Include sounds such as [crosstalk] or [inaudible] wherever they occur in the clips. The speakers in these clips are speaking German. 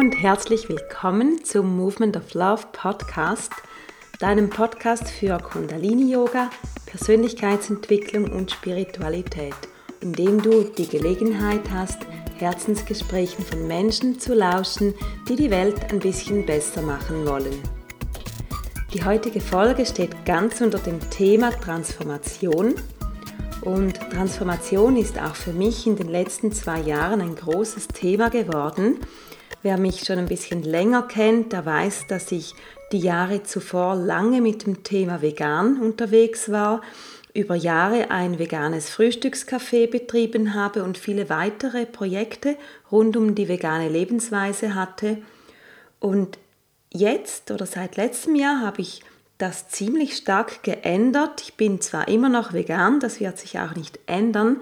Und herzlich willkommen zum Movement of Love Podcast, deinem Podcast für Kundalini Yoga, Persönlichkeitsentwicklung und Spiritualität, in dem du die Gelegenheit hast, Herzensgesprächen von Menschen zu lauschen, die die Welt ein bisschen besser machen wollen. Die heutige Folge steht ganz unter dem Thema Transformation und Transformation ist auch für mich in den letzten zwei Jahren ein großes Thema geworden. Wer mich schon ein bisschen länger kennt, der weiß, dass ich die Jahre zuvor lange mit dem Thema vegan unterwegs war, über Jahre ein veganes Frühstückscafé betrieben habe und viele weitere Projekte rund um die vegane Lebensweise hatte. Und jetzt oder seit letztem Jahr habe ich das ziemlich stark geändert. Ich bin zwar immer noch vegan, das wird sich auch nicht ändern,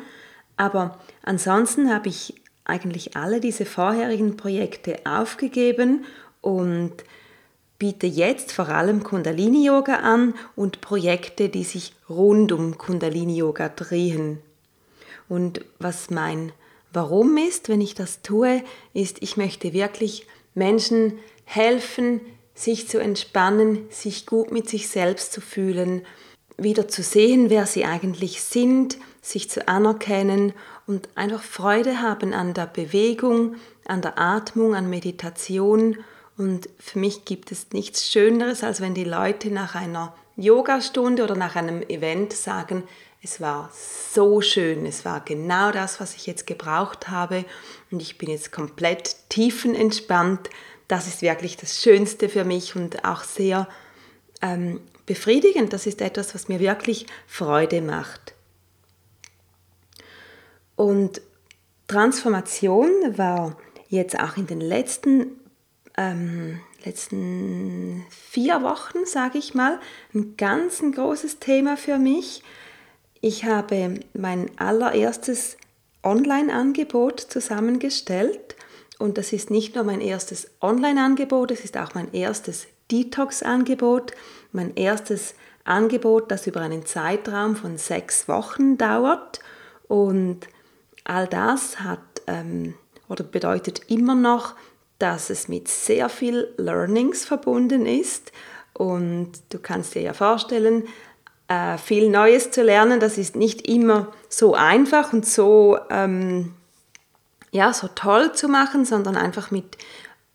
aber ansonsten habe ich eigentlich alle diese vorherigen Projekte aufgegeben und biete jetzt vor allem Kundalini-Yoga an und Projekte, die sich rund um Kundalini-Yoga drehen. Und was mein Warum ist, wenn ich das tue, ist, ich möchte wirklich Menschen helfen, sich zu entspannen, sich gut mit sich selbst zu fühlen, wieder zu sehen, wer sie eigentlich sind, sich zu anerkennen und einfach Freude haben an der Bewegung, an der Atmung, an Meditation. Und für mich gibt es nichts Schöneres, als wenn die Leute nach einer Yogastunde oder nach einem Event sagen, es war so schön, es war genau das, was ich jetzt gebraucht habe und ich bin jetzt komplett tiefenentspannt, das ist wirklich das Schönste für mich und auch sehr ähm, befriedigend. Das ist etwas, was mir wirklich Freude macht. Und Transformation war jetzt auch in den letzten, ähm, letzten vier Wochen, sage ich mal, ein ganz ein großes Thema für mich. Ich habe mein allererstes Online-Angebot zusammengestellt und das ist nicht nur mein erstes Online-Angebot, es ist auch mein erstes Detox-Angebot, mein erstes Angebot, das über einen Zeitraum von sechs Wochen dauert. Und all das hat ähm, oder bedeutet immer noch, dass es mit sehr viel Learnings verbunden ist. Und du kannst dir ja vorstellen, äh, viel Neues zu lernen, das ist nicht immer so einfach und so ähm, ja, so toll zu machen, sondern einfach mit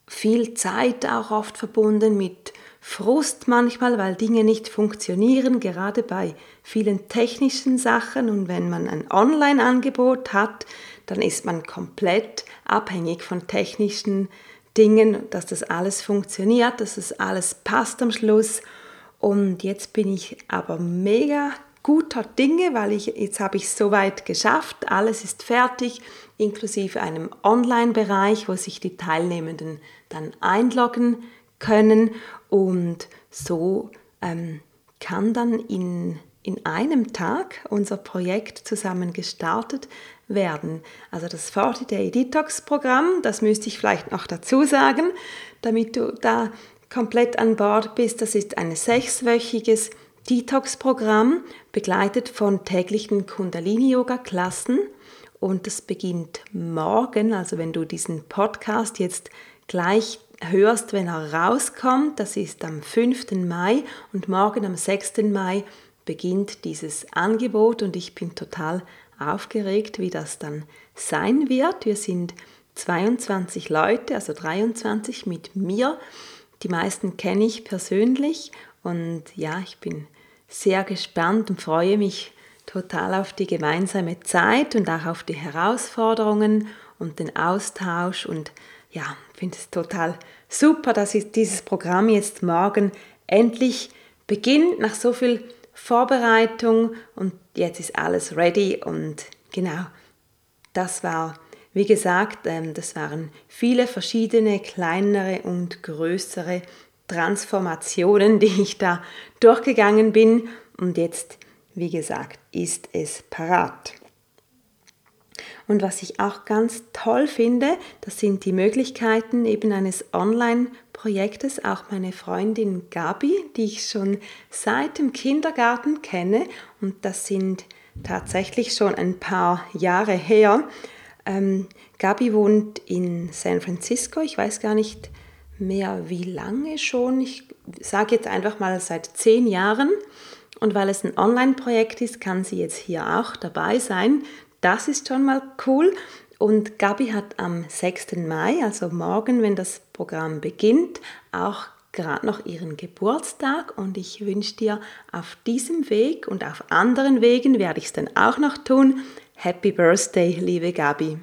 viel Zeit auch oft verbunden, mit Frust manchmal, weil Dinge nicht funktionieren, gerade bei vielen technischen Sachen. Und wenn man ein Online-Angebot hat, dann ist man komplett abhängig von technischen Dingen, dass das alles funktioniert, dass das alles passt am Schluss. Und jetzt bin ich aber mega guter Dinge, weil ich jetzt habe ich es soweit geschafft, alles ist fertig, inklusive einem Online-Bereich, wo sich die Teilnehmenden dann einloggen können und so ähm, kann dann in, in einem Tag unser Projekt zusammen gestartet werden. Also das 40 Day Detox Programm, das müsste ich vielleicht noch dazu sagen, damit du da komplett an Bord bist. Das ist ein sechswöchiges Detox-Programm, begleitet von täglichen Kundalini-Yoga-Klassen. Und das beginnt morgen, also wenn du diesen Podcast jetzt gleich hörst, wenn er rauskommt, das ist am 5. Mai und morgen am 6. Mai beginnt dieses Angebot und ich bin total aufgeregt, wie das dann sein wird. Wir sind 22 Leute, also 23 mit mir. Die meisten kenne ich persönlich und ja, ich bin sehr gespannt und freue mich total auf die gemeinsame Zeit und auch auf die Herausforderungen und den Austausch und ja, finde es total super, dass dieses Programm jetzt morgen endlich beginnt nach so viel Vorbereitung. Und jetzt ist alles ready. Und genau, das war, wie gesagt, ähm, das waren viele verschiedene kleinere und größere Transformationen, [laughs] die ich da durchgegangen bin. Und jetzt, wie gesagt, ist es parat. Und was ich auch ganz toll finde, das sind die Möglichkeiten eben eines Online-Projektes. Auch meine Freundin Gabi, die ich schon seit dem Kindergarten kenne, und das sind tatsächlich schon ein paar Jahre her, Ähm, Gabi wohnt in San Francisco. Ich weiß gar nicht mehr wie lange schon. Ich sage jetzt einfach mal seit zehn Jahren. Und weil es ein Online-Projekt ist, kann sie jetzt hier auch dabei sein. Das ist schon mal cool. Und Gabi hat am 6. Mai, also morgen, wenn das Programm beginnt, auch gerade noch ihren Geburtstag und ich wünsche dir auf diesem Weg und auf anderen Wegen werde ich es dann auch noch tun. Happy Birthday, liebe Gabi.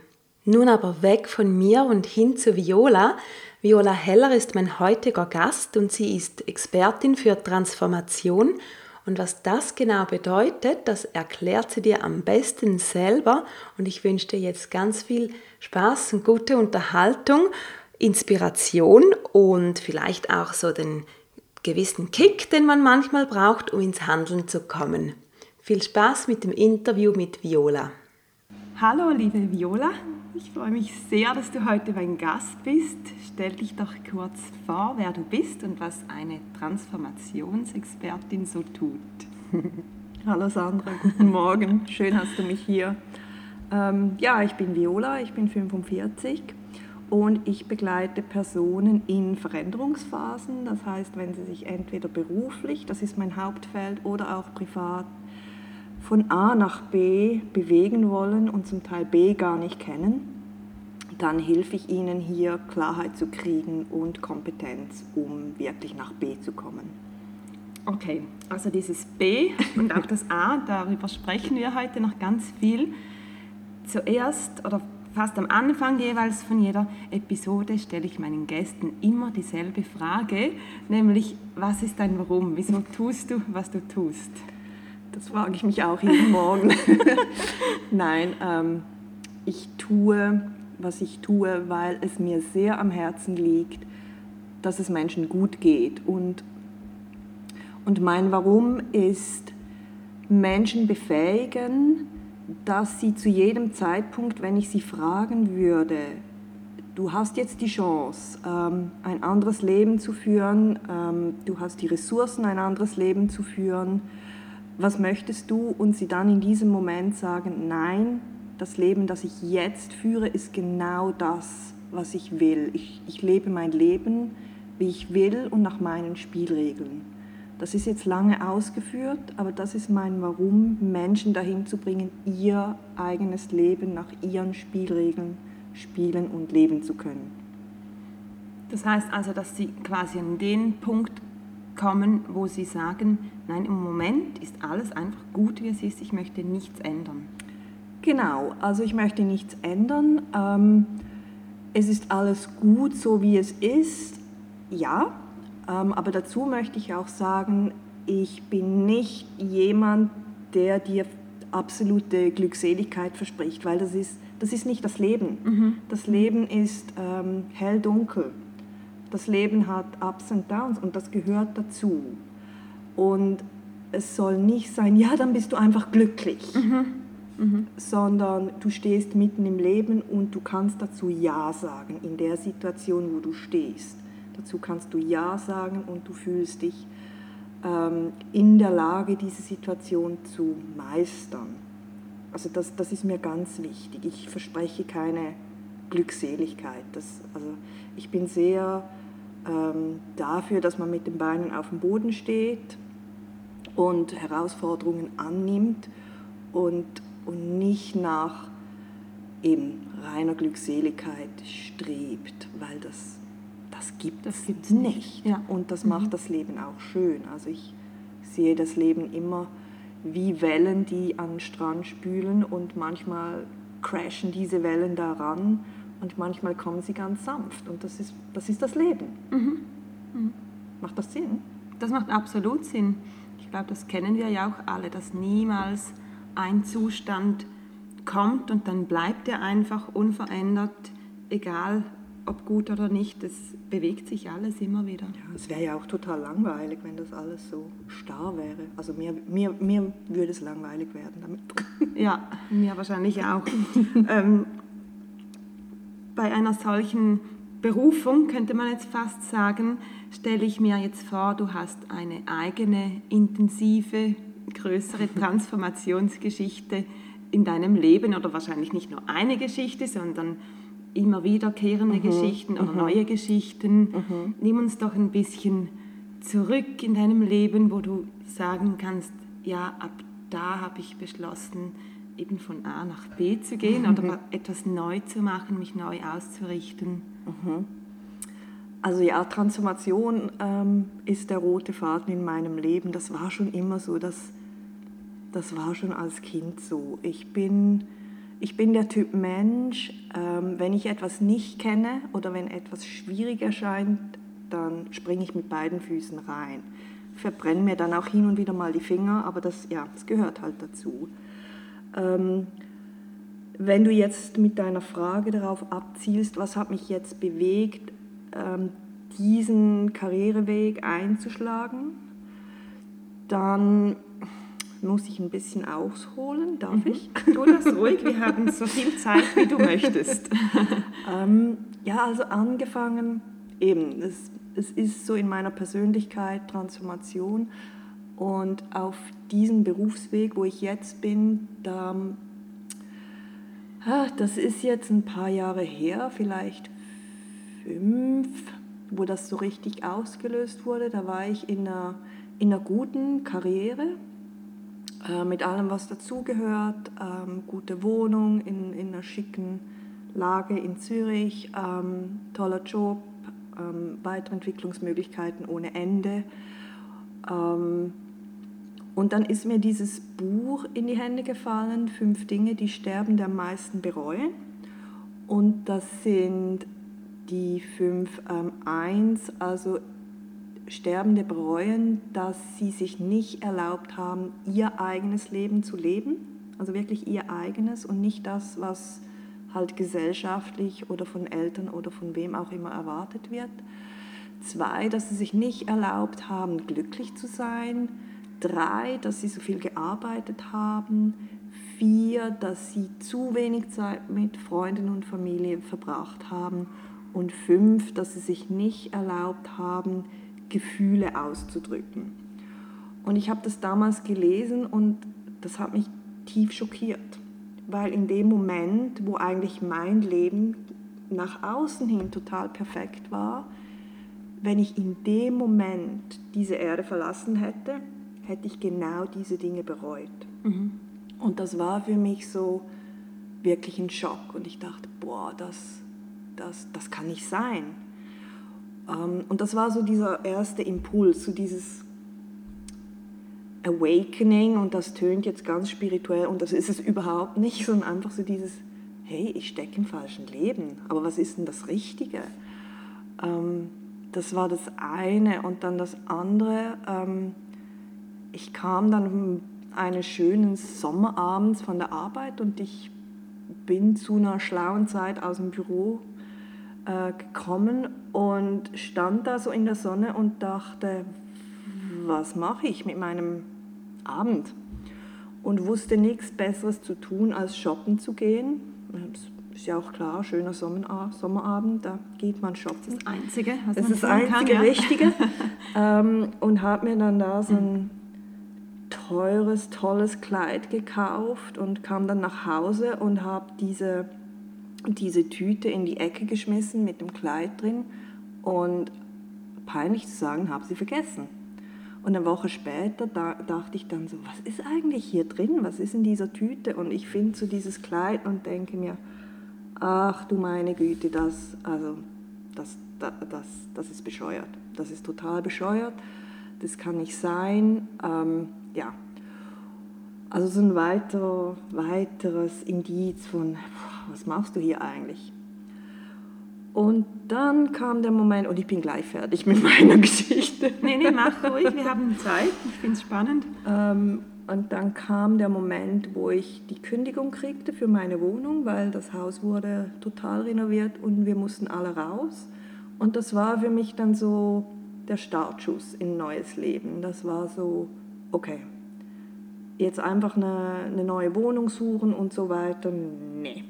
Nun aber weg von mir und hin zu Viola. Viola Heller ist mein heutiger Gast und sie ist Expertin für Transformation. Und was das genau bedeutet, das erklärt sie dir am besten selber. Und ich wünsche dir jetzt ganz viel Spaß und gute Unterhaltung Inspiration und vielleicht auch so den gewissen Kick, den man manchmal braucht, um ins Handeln zu kommen. Viel Spaß mit dem Interview mit Viola. Hallo, liebe Viola. Ich freue mich sehr, dass du heute mein Gast bist. Stell dich doch kurz vor, wer du bist und was eine Transformationsexpertin so tut. [laughs] Hallo Sandra, guten Morgen. Schön hast du mich hier. Ähm, ja, ich bin Viola, ich bin 45 und ich begleite Personen in Veränderungsphasen, das heißt, wenn sie sich entweder beruflich, das ist mein Hauptfeld, oder auch privat von A nach B bewegen wollen und zum Teil B gar nicht kennen, dann helfe ich ihnen hier Klarheit zu kriegen und Kompetenz, um wirklich nach B zu kommen. Okay, also dieses B und auch das A, darüber sprechen wir heute noch ganz viel. Zuerst oder fast am Anfang jeweils von jeder Episode stelle ich meinen Gästen immer dieselbe Frage, nämlich was ist dein Warum? Wieso tust du, was du tust? Das frage ich mich auch jeden [laughs] Morgen. [laughs] Nein, ähm, ich tue, was ich tue, weil es mir sehr am Herzen liegt, dass es Menschen gut geht. Und, und mein Warum ist, Menschen befähigen, dass sie zu jedem Zeitpunkt, wenn ich sie fragen würde, du hast jetzt die Chance, ähm, ein anderes Leben zu führen, ähm, du hast die Ressourcen, ein anderes Leben zu führen, was möchtest du? Und sie dann in diesem Moment sagen, nein, das Leben, das ich jetzt führe, ist genau das, was ich will. Ich, ich lebe mein Leben, wie ich will und nach meinen Spielregeln. Das ist jetzt lange ausgeführt, aber das ist mein Warum, Menschen dahin zu bringen, ihr eigenes Leben nach ihren Spielregeln spielen und leben zu können. Das heißt also, dass Sie quasi an den Punkt kommen, wo Sie sagen, nein, im Moment ist alles einfach gut, wie es ist, ich möchte nichts ändern. Genau, also ich möchte nichts ändern. Ähm, es ist alles gut, so wie es ist. Ja, ähm, aber dazu möchte ich auch sagen, ich bin nicht jemand, der dir absolute Glückseligkeit verspricht, weil das ist, das ist nicht das Leben. Mhm. Das Leben ist ähm, hell-dunkel. Das Leben hat Ups und Downs und das gehört dazu. Und es soll nicht sein, ja, dann bist du einfach glücklich, mhm. Mhm. sondern du stehst mitten im Leben und du kannst dazu Ja sagen in der Situation, wo du stehst. Dazu kannst du Ja sagen und du fühlst dich ähm, in der Lage, diese Situation zu meistern. Also das, das ist mir ganz wichtig. Ich verspreche keine Glückseligkeit. Das, also ich bin sehr ähm, dafür, dass man mit den Beinen auf dem Boden steht und Herausforderungen annimmt und, und nicht nach eben reiner Glückseligkeit strebt, weil das das gibt es gibt's nicht. Ja. Und das macht mhm. das Leben auch schön. Also ich sehe das Leben immer wie Wellen, die an den Strand spülen und manchmal crashen diese Wellen daran und manchmal kommen sie ganz sanft. Und das ist das, ist das Leben. Mhm. Mhm. Macht das Sinn? Das macht absolut Sinn. Ich glaube, das kennen wir ja auch alle, dass niemals ein Zustand kommt und dann bleibt er einfach unverändert, egal ob gut oder nicht, es bewegt sich alles immer wieder. Ja, es wäre ja auch total langweilig, wenn das alles so starr wäre. Also mir, mir, mir würde es langweilig werden damit. Ja, mir wahrscheinlich auch. [laughs] ähm, bei einer solchen Berufung, könnte man jetzt fast sagen, stelle ich mir jetzt vor, du hast eine eigene intensive, größere Transformationsgeschichte in deinem Leben oder wahrscheinlich nicht nur eine Geschichte, sondern immer wiederkehrende mhm. Geschichten oder mhm. neue Geschichten. Mhm. Nimm uns doch ein bisschen zurück in deinem Leben, wo du sagen kannst, ja, ab da habe ich beschlossen, eben von A nach B zu gehen oder mhm. etwas neu zu machen, mich neu auszurichten. Mhm. Also ja, Transformation ähm, ist der rote Faden in meinem Leben. Das war schon immer so, das, das war schon als Kind so. Ich bin, ich bin der Typ Mensch, ähm, wenn ich etwas nicht kenne oder wenn etwas schwierig erscheint, dann springe ich mit beiden Füßen rein. Verbrenne mir dann auch hin und wieder mal die Finger, aber das, ja, das gehört halt dazu. Ähm, wenn du jetzt mit deiner Frage darauf abzielst, was hat mich jetzt bewegt, ähm, diesen Karriereweg einzuschlagen, dann muss ich ein bisschen ausholen, darf mhm. ich? [laughs] Tu das ruhig, wir haben so viel Zeit, wie du möchtest. [laughs] ähm, ja, also angefangen, eben, es, es ist so in meiner Persönlichkeit Transformation und auf diesem Berufsweg, wo ich jetzt bin, da, das ist jetzt ein paar Jahre her, vielleicht fünf, wo das so richtig ausgelöst wurde. Da war ich in einer, in einer guten Karriere äh, mit allem, was dazugehört. Ähm, gute Wohnung in, in einer schicken Lage in Zürich, ähm, toller Job, ähm, Weiterentwicklungsmöglichkeiten ohne Ende. Ähm, und dann ist mir dieses Buch in die Hände gefallen, Fünf Dinge, die Sterbende am meisten bereuen. Und das sind die fünf ähm, eins, also Sterbende bereuen, dass sie sich nicht erlaubt haben, ihr eigenes Leben zu leben, also wirklich ihr eigenes und nicht das, was halt gesellschaftlich oder von Eltern oder von wem auch immer erwartet wird. Zwei, dass sie sich nicht erlaubt haben, glücklich zu sein Drei, dass sie so viel gearbeitet haben. Vier, dass sie zu wenig Zeit mit Freunden und Familie verbracht haben. Und fünf, dass sie sich nicht erlaubt haben, Gefühle auszudrücken. Und ich habe das damals gelesen und das hat mich tief schockiert, weil in dem Moment, wo eigentlich mein Leben nach außen hin total perfekt war, wenn ich in dem Moment diese Erde verlassen hätte, hätte ich genau diese Dinge bereut. Mhm. Und das war für mich so wirklich ein Schock. Und ich dachte, boah, das, das, das kann nicht sein. Ähm, und das war so dieser erste Impuls, so dieses Awakening. Und das tönt jetzt ganz spirituell und das ist es überhaupt nicht, sondern einfach so dieses, hey, ich stecke im falschen Leben. Aber was ist denn das Richtige? Ähm, das war das eine. Und dann das andere ähm, ich kam dann eines schönen Sommerabends von der Arbeit und ich bin zu einer schlauen Zeit aus dem Büro äh, gekommen und stand da so in der Sonne und dachte, was mache ich mit meinem Abend? Und wusste nichts Besseres zu tun, als shoppen zu gehen. Das ist ja auch klar, schöner Sommerabend, da geht man shoppen. Das Einzige, was das man ist das Einzige kann, ja. Richtige. [laughs] ähm, und habe mir dann da so ein teures, tolles Kleid gekauft und kam dann nach Hause und habe diese, diese Tüte in die Ecke geschmissen mit dem Kleid drin und peinlich zu sagen, habe sie vergessen. Und eine Woche später da, dachte ich dann so, was ist eigentlich hier drin? Was ist in dieser Tüte? Und ich finde so dieses Kleid und denke mir, ach du meine Güte, das, also, das, das, das, das ist bescheuert. Das ist total bescheuert. Das kann nicht sein. Ähm, ja, also so ein weiter, weiteres Indiz von, was machst du hier eigentlich? Und dann kam der Moment, und ich bin gleich fertig mit [laughs] meiner Geschichte. Nee, nee, mach ruhig, wir haben Zeit, ich finde es spannend. Ähm, und dann kam der Moment, wo ich die Kündigung kriegte für meine Wohnung, weil das Haus wurde total renoviert und wir mussten alle raus. Und das war für mich dann so der Startschuss in ein neues Leben. Das war so, okay, jetzt einfach eine, eine neue Wohnung suchen und so weiter, nee.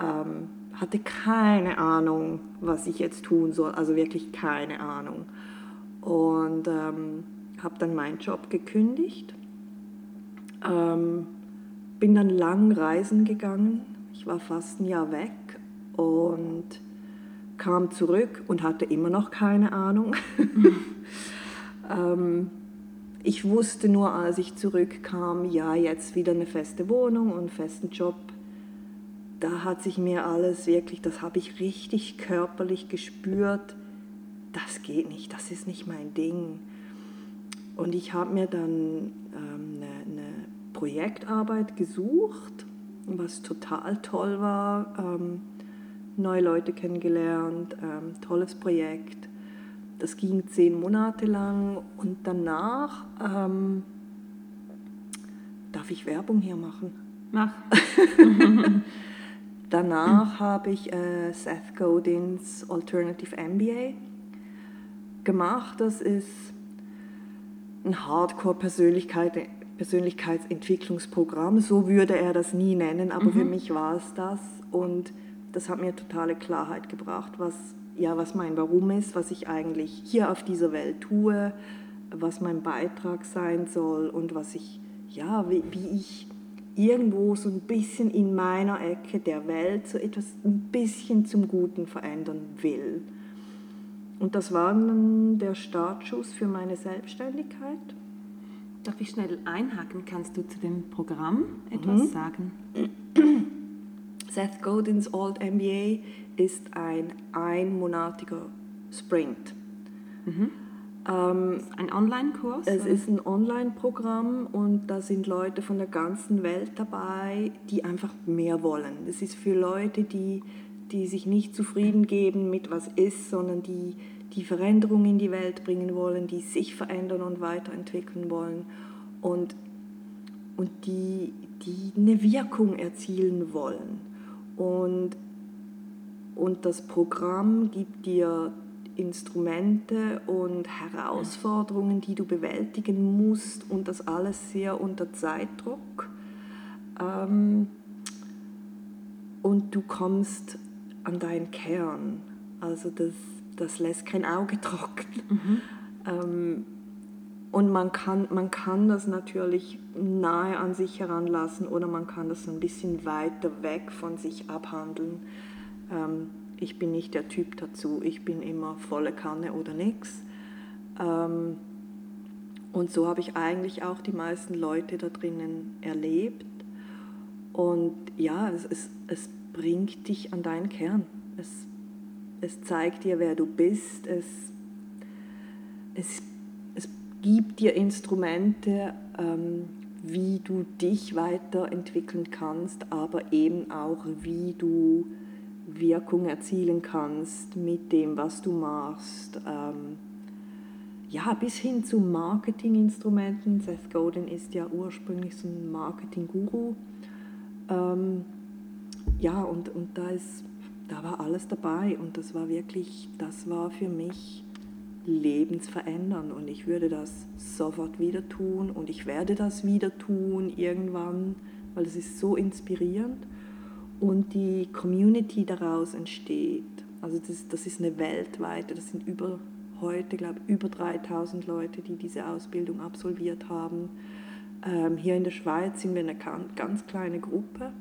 Ähm, hatte keine Ahnung, was ich jetzt tun soll, also wirklich keine Ahnung. Und ähm, habe dann meinen Job gekündigt, ähm, bin dann lang reisen gegangen. Ich war fast ein Jahr weg und kam zurück und hatte immer noch keine Ahnung. [laughs] ähm, ich wusste nur, als ich zurückkam, ja, jetzt wieder eine feste Wohnung und einen festen Job. Da hat sich mir alles wirklich, das habe ich richtig körperlich gespürt, das geht nicht, das ist nicht mein Ding. Und ich habe mir dann ähm, eine, eine, Projektarbeit gesucht, was total toll war. Ähm, neue Leute kennengelernt, ähm, tolles Projekt. Das ging zehn Monate lang und danach ähm, darf ich Werbung hier machen. Mach. [laughs] danach habe ich äh, Seth Godins Alternative MBA gemacht. Das ist ein Hardcore-Persönlichkeit, Persönlichkeitsentwicklungsprogramm. So würde er das nie nennen, aber mhm. für mich war es das. Und das hat mir totale Klarheit gebracht, was, ja, was mein Warum ist, was ich eigentlich hier auf dieser Welt tue, was mein Beitrag sein soll und was ich, ja, wie, wie ich irgendwo so ein bisschen in meiner Ecke der Welt so etwas ein bisschen zum Guten verändern will. Und das war dann der Startschuss für meine Selbstständigkeit. Darf ich schnell einhaken? Kannst du zu dem Programm etwas mhm. sagen? Seth Godins Old MBA ist ein einmonatiger Sprint. Mhm. Ähm, ein Online-Kurs? Es oder? ist ein Online-Programm und da sind Leute von der ganzen Welt dabei, die einfach mehr wollen. Es ist für Leute, die, die sich nicht zufrieden geben mit was ist, sondern die die Veränderung in die Welt bringen wollen, die sich verändern und weiterentwickeln wollen und, und die, die eine Wirkung erzielen wollen. Und, und das Programm gibt dir Instrumente und Herausforderungen, die du bewältigen musst und das alles sehr unter Zeitdruck. Ähm, und du kommst an deinen Kern. Also das, das lässt kein Auge [laughs] trocknen. Mhm. Ähm, und man kann, man kann das natürlich nahe an sich heranlassen oder man kann das ein bisschen weiter weg von sich abhandeln. Ähm, ich bin nicht der Typ dazu, ich bin immer volle Kanne oder nichts. Ähm, und so habe ich eigentlich auch die meisten Leute da drinnen erlebt. Und ja, es, es, es bringt dich an deinen Kern. Es, es zeigt dir, wer du bist. Es, es gibt dir Instrumente, ähm, wie du dich weiterentwickeln kannst, aber eben auch, wie du Wirkung erzielen kannst mit dem, was du machst. Ähm, ja, bis hin zu Marketinginstrumenten. Seth Godin ist ja ursprünglich so ein Marketing-Guru. Ähm, ja, und, und da, ist, da war alles dabei und das war wirklich, das war für mich lebensverändern und ich würde das sofort wieder tun und ich werde das wieder tun irgendwann, weil es ist so inspirierend und die Community daraus entsteht. Also das, das ist eine weltweite, das sind über heute, glaube ich, über 3000 Leute, die diese Ausbildung absolviert haben. Ähm, hier in der Schweiz sind wir eine ganz kleine Gruppe.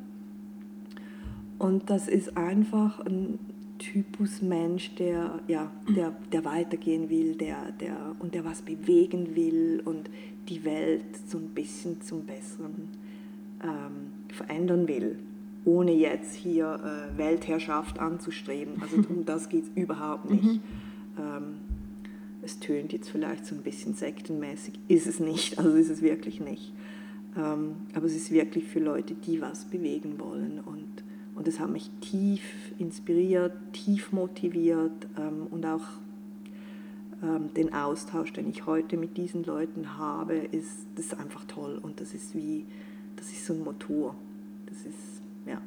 Und das ist einfach ein Typus Mensch, der, ja, der, der weitergehen will der, der, und der was bewegen will und die Welt so ein bisschen zum Besseren ähm, verändern will, ohne jetzt hier äh, Weltherrschaft anzustreben. Also [laughs] um das geht es überhaupt nicht. Mhm. Ähm, es tönt jetzt vielleicht so ein bisschen sektenmäßig, ist es nicht, also ist es wirklich nicht. Ähm, aber es ist wirklich für Leute, die was bewegen wollen und und es hat mich tief inspiriert, tief motiviert ähm, und auch ähm, den Austausch, den ich heute mit diesen Leuten habe, ist das ist einfach toll und das ist wie, das ist so ein Motor. Das ist, ja,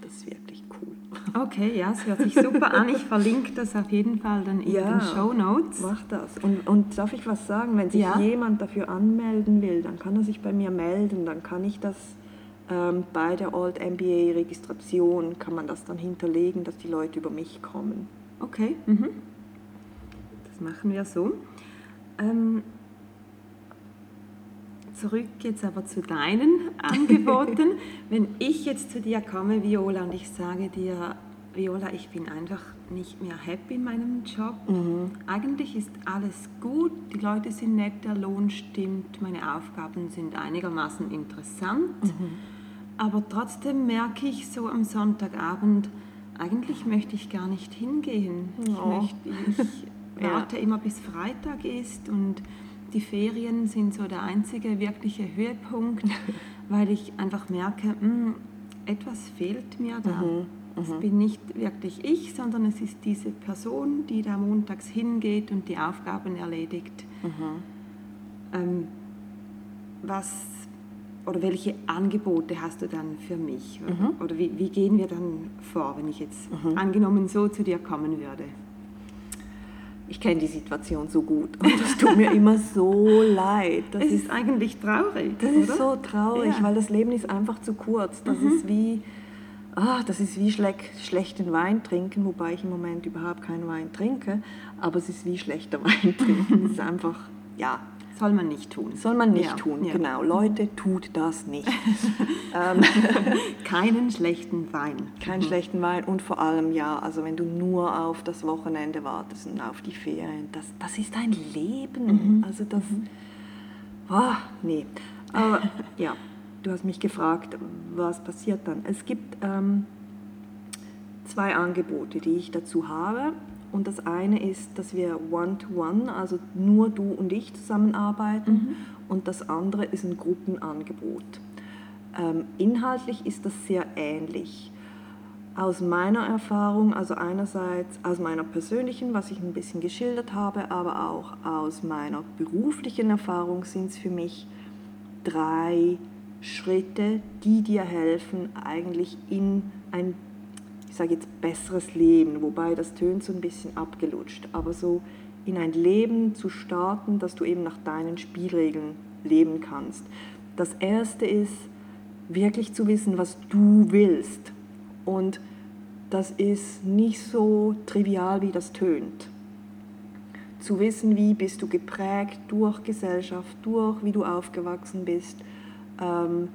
das ist wirklich cool. Okay, ja, es hört sich super an. Ich verlinke das auf jeden Fall dann in ja, den Show Notes. Mach das. Und, und darf ich was sagen? Wenn sich ja. jemand dafür anmelden will, dann kann er sich bei mir melden, dann kann ich das ähm, bei der Old MBA-Registration kann man das dann hinterlegen, dass die Leute über mich kommen. Okay, mhm. das machen wir so. Ähm, zurück jetzt aber zu deinen [laughs] Angeboten. Wenn ich jetzt zu dir komme, Viola, und ich sage dir, Viola, ich bin einfach nicht mehr happy in meinem Job. Mhm. Eigentlich ist alles gut, die Leute sind nett, der Lohn stimmt, meine Aufgaben sind einigermaßen interessant. Mhm. Aber trotzdem merke ich so am Sonntagabend, eigentlich möchte ich gar nicht hingehen. Ich, oh. möchte, ich [laughs] warte ja. immer bis Freitag ist und die Ferien sind so der einzige wirkliche Höhepunkt, [laughs] weil ich einfach merke, mh, hm, etwas fehlt mir da. Mhm. Es mhm. bin nicht wirklich ich, sondern es ist diese Person, die da montags hingeht und die Aufgaben erledigt. Mhm. Ähm, was oder welche Angebote hast du dann für mich? Mhm. Oder wie, wie, gehen wir dann vor, wenn ich jetzt mhm. angenommen so zu dir kommen würde? Ich kenne die Situation so gut und es tut mir immer so leid. Das es ist, ist, eigentlich traurig. Das oder? ist so traurig, ja. weil das Leben ist einfach zu kurz. Das mhm. ist wie ah, das ist wie schlechten Wein trinken, wobei ich im Moment überhaupt keinen Wein trinke, aber es ist wie schlechter [laughs] Wein trinken. Es ist einfach, ja. Soll man nicht tun. Soll man nicht ja, tun, ja. genau. Leute, tut das nicht. [laughs] ähm, [laughs] Keinen schlechten Wein. Keinen mhm. schlechten Wein und vor allem, ja, also wenn du nur auf das Wochenende wartest und auf die Ferien, das, das ist dein Leben. Mhm. Also das, oh, nee. Aber [laughs] ja, du hast mich gefragt, was passiert dann. Es gibt ähm, zwei Angebote, die ich dazu habe. Und das eine ist, dass wir One-to-One, -one, also nur du und ich zusammenarbeiten. Mhm. Und das andere ist ein Gruppenangebot. Ähm, inhaltlich ist das sehr ähnlich. Aus meiner Erfahrung, also einerseits aus meiner persönlichen, was ich ein bisschen geschildert habe, aber auch aus meiner beruflichen Erfahrung sind es für mich drei Schritte, die dir helfen, eigentlich in ein, sage jetzt, besseres Leben, wobei das tönt so ein bisschen abgelutscht, aber so in ein Leben zu starten, dass du eben nach deinen Spielregeln leben kannst. Das erste ist, wirklich zu wissen, was du willst. Und das ist nicht so trivial, wie das tönt. Zu wissen, wie bist du geprägt durch Gesellschaft, durch wie du aufgewachsen bist, ähm,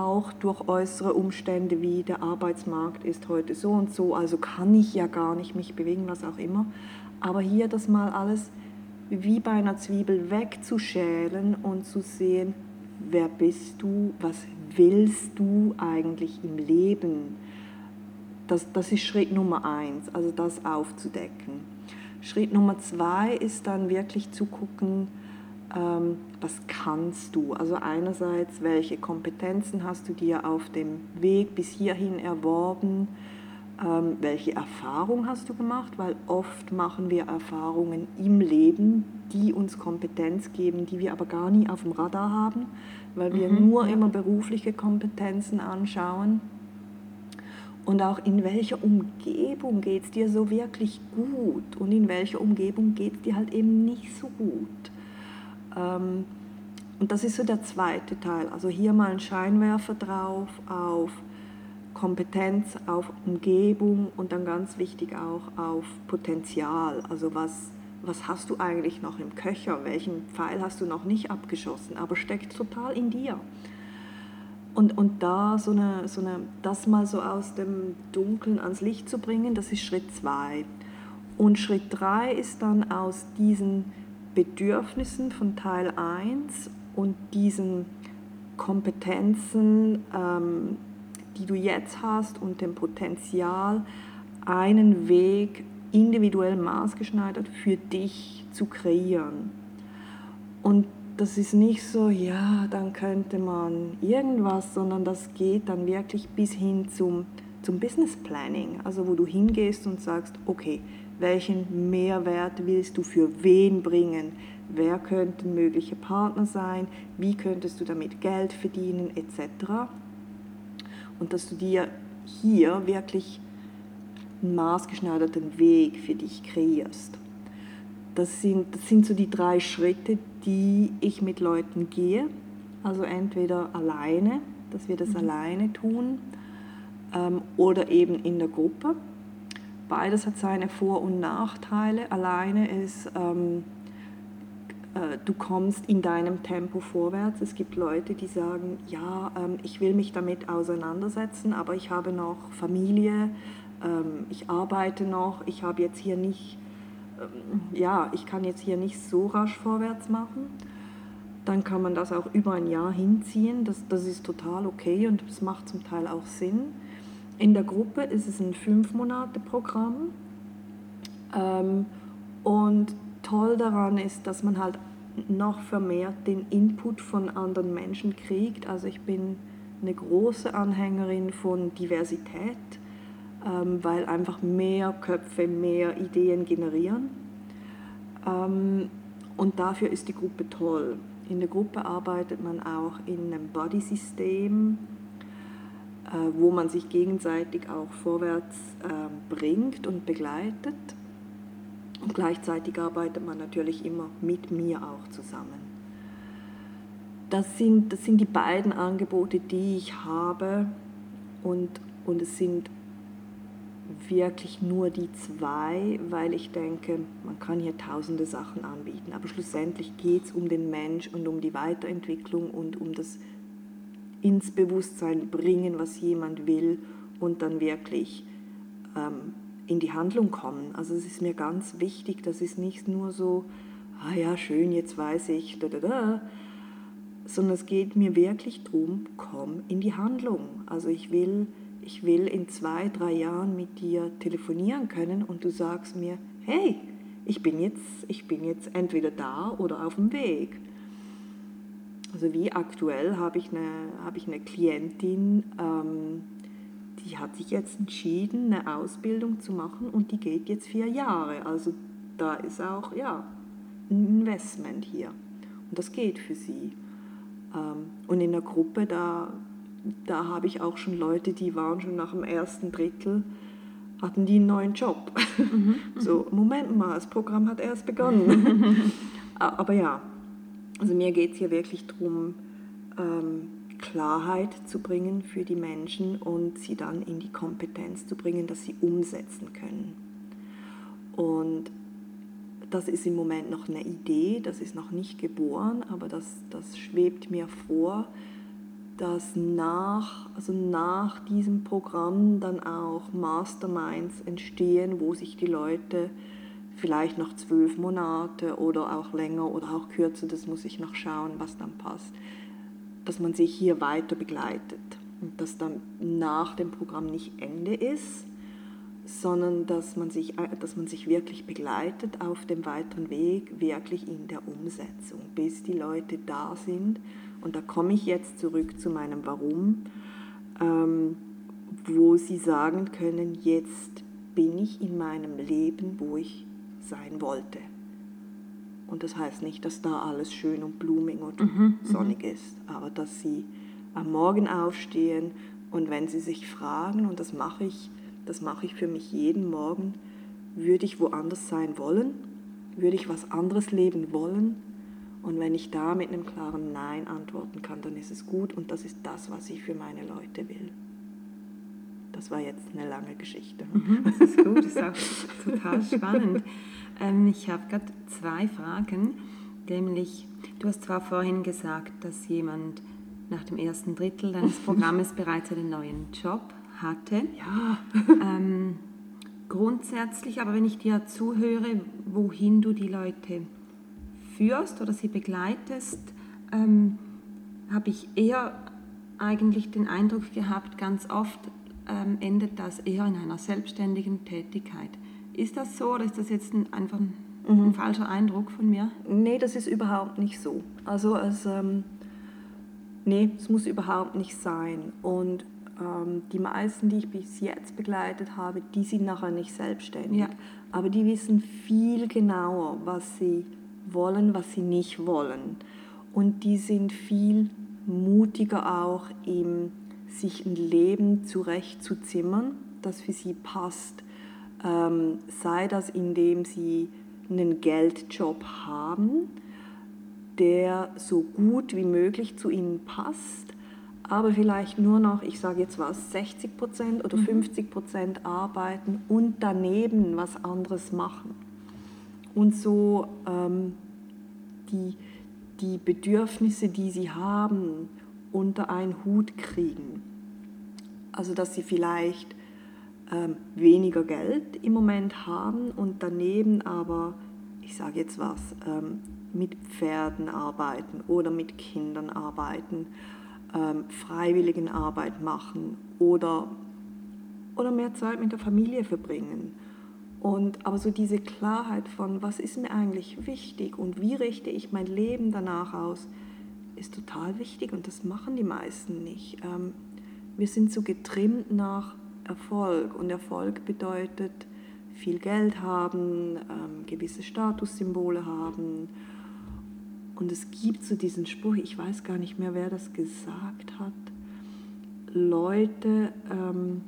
auch durch äußere Umstände wie der Arbeitsmarkt ist heute so und so, also kann ich ja gar nicht mich bewegen, was auch immer. Aber hier das mal alles wie bei einer Zwiebel wegzuschälen und zu sehen, wer bist du, was willst du eigentlich im Leben. Das, das ist Schritt Nummer eins, also das aufzudecken. Schritt Nummer zwei ist dann wirklich zu gucken, was kannst du? Also einerseits, welche Kompetenzen hast du dir auf dem Weg bis hierhin erworben? Ähm, welche Erfahrung hast du gemacht? Weil oft machen wir Erfahrungen im Leben, die uns Kompetenz geben, die wir aber gar nie auf dem Radar haben, weil wir mhm, nur ja. immer berufliche Kompetenzen anschauen. Und auch in welcher Umgebung geht es dir so wirklich gut und in welcher Umgebung geht es dir halt eben nicht so gut. Ähm, und das ist so der zweite Teil. Also hier mal ein Scheinwerfer drauf auf Kompetenz, auf Umgebung und dann ganz wichtig auch auf Potenzial. Also was, was hast du eigentlich noch im Köcher? Welchen Pfeil hast du noch nicht abgeschossen, aber steckt total in dir? Und, und da so eine, so eine, das mal so aus dem Dunkeln ans Licht zu bringen, das ist Schritt zwei. Und Schritt drei ist dann aus diesen Bedürfnissen von Teil 1 und diesen Kompetenzen, ähm, die du jetzt hast und dem Potenzial, einen Weg individuell maßgeschneidert für dich zu kreieren. Und das ist nicht so, ja, dann könnte man irgendwas, sondern das geht dann wirklich bis hin zum, zum Business Planning, also wo du hingehst und sagst, okay, welchen Mehrwert willst du für wen bringen, wer könnten mögliche Partner sein, wie könntest du damit Geld verdienen etc. Und dass du dir hier wirklich einen maßgeschneiderten Weg für dich kreierst. Das sind, das sind so die drei Schritte, die ich mit Leuten gehe. Also entweder alleine, dass wir das mhm. alleine tun, ähm, oder eben in der Gruppe. Beides hat seine Vor- und Nachteile. Alleine ist, ähm, äh, du kommst in deinem Tempo vorwärts. Es gibt Leute, die sagen, ja, ähm, ich will mich damit auseinandersetzen, aber ich habe noch Familie, ähm, ich arbeite noch, ich habe jetzt hier nicht, ähm, ja, ich kann jetzt hier nicht so rasch vorwärts machen. Dann kann man das auch über ein Jahr hinziehen. Das, das ist total okay und das macht zum Teil auch Sinn. In der Gruppe ist es ein Fünf-Monate-Programm. Ähm, und toll daran ist, dass man halt noch vermehrt den Input von anderen Menschen kriegt. Also ich bin eine große Anhängerin von Diversität, ähm, weil einfach mehr Köpfe mehr Ideen generieren. Ähm, und dafür ist die Gruppe toll. In der Gruppe arbeitet man auch in einem Body-System, wo man sich gegenseitig auch vorwärts ähm, bringt und begleitet. Und gleichzeitig arbeitet man natürlich immer mit mir auch zusammen. Das sind, das sind die beiden Angebote, die ich habe und, und es sind wirklich nur die zwei, weil ich denke, man kann hier tausende Sachen anbieten, aber schlussendlich geht es um den Mensch und um die Weiterentwicklung und um das ins Bewusstsein bringen, was jemand will und dann wirklich ähm, in die Handlung kommen. Also es ist mir ganz wichtig, das ist nicht nur so, ah ja, schön, jetzt weiß ich, da, da, da, sondern es geht mir wirklich darum, komm in die Handlung. Also ich will, ich will in zwei, drei Jahren mit dir telefonieren können und du sagst mir, hey, ich bin jetzt, ich bin jetzt entweder da oder auf dem Weg. Also wie aktuell habe ich eine, habe ich eine Klientin, ähm, die hat sich jetzt entschieden, eine Ausbildung zu machen und die geht jetzt vier Jahre. Also da ist auch ja, ein Investment hier. Und das geht für sie. Ähm, und in der Gruppe, da, da habe ich auch schon Leute, die waren schon nach dem ersten Drittel, hatten die einen neuen Job. Mhm. [laughs] So, Moment mal, das Programm hat erst begonnen. [laughs] Aber ja, also mir geht es hier wirklich darum, ähm, Klarheit zu bringen für die Menschen und sie dann in die Kompetenz zu bringen, dass sie umsetzen können. Und das ist im Moment noch eine Idee, das ist noch nicht geboren, aber das, das schwebt mir vor, dass nach, also nach diesem Programm dann auch Masterminds entstehen, wo sich die Leute vielleicht noch zwölf Monate oder auch länger oder auch kürzer, das muss ich noch schauen, was dann passt, dass man sich hier weiter begleitet und dass dann nach dem Programm nicht Ende ist, sondern dass man sich, dass man sich wirklich begleitet auf dem weiteren Weg, wirklich in der Umsetzung, bis die Leute da sind. Und da komme ich jetzt zurück zu meinem Warum, ähm, wo sie sagen können, jetzt bin ich in meinem Leben, wo ich sein wollte. Und das heißt nicht, dass da alles schön und blumig und mhm, mhm, sonnig ist, aber dass sie am Morgen aufstehen und wenn sie sich fragen, und das mache ich, das mache ich für mich jeden Morgen, würde ich woanders sein wollen? Würde ich was anderes leben wollen? Und wenn ich da mit einem klaren Nein antworten kann, dann ist es gut und das ist das, was ich für meine Leute will. Das war jetzt eine lange Geschichte. Mhm, [laughs] das ist gut, das ist auch total spannend. Ähm, ich habe gerade zwei Fragen, nämlich du hast zwar vorhin gesagt, dass jemand nach dem ersten Drittel deines [laughs] Programmes bereits einen neuen Job hatte. Ja. [laughs] Ähm, grundsätzlich, aber wenn ich dir zuhöre, wohin du die Leute führst oder sie begleitest, ähm, habe ich eher eigentlich den Eindruck gehabt, ganz oft ähm, endet das eher in einer selbstständigen Tätigkeit. Ist das so oder ist das jetzt ein, einfach ein, mhm. ein, falscher Eindruck von mir? Nee, das ist überhaupt nicht so. Also es, ähm, nee, es muss überhaupt nicht sein. Und ähm, die meisten, die ich bis jetzt begleitet habe, die sind nachher nicht selbstständig. Ja. Aber die wissen viel genauer, was sie wollen, was sie nicht wollen. Und die sind viel mutiger auch im sich ein Leben zurechtzuzimmern, das für sie passt. Ähm, sei das, indem sie einen Geldjob haben, der so gut wie möglich zu ihnen passt, aber vielleicht nur noch, ich sage jetzt was, 60 Prozent oder 50 mhm. Prozent arbeiten und daneben was anderes machen. Und so ähm, die, die Bedürfnisse, die sie haben, unter einen Hut kriegen. Also dass sie vielleicht weniger Geld im Moment haben und daneben aber, ich sage jetzt was, ähm, mit Pferden arbeiten oder mit Kindern arbeiten, ähm, Freiwilligenarbeit machen oder, oder mehr Zeit mit der Familie verbringen. Und aber so diese Klarheit von, was ist mir eigentlich wichtig und wie richte ich mein Leben danach aus, ist total wichtig und das machen die meisten nicht. Ähm, wir sind so getrimmt nach Erfolg und Erfolg bedeutet viel Geld haben, ähm, gewisse Statussymbole haben. Und es gibt so diesen Spruch, ich weiß gar nicht mehr, wer das gesagt hat. Leute ähm,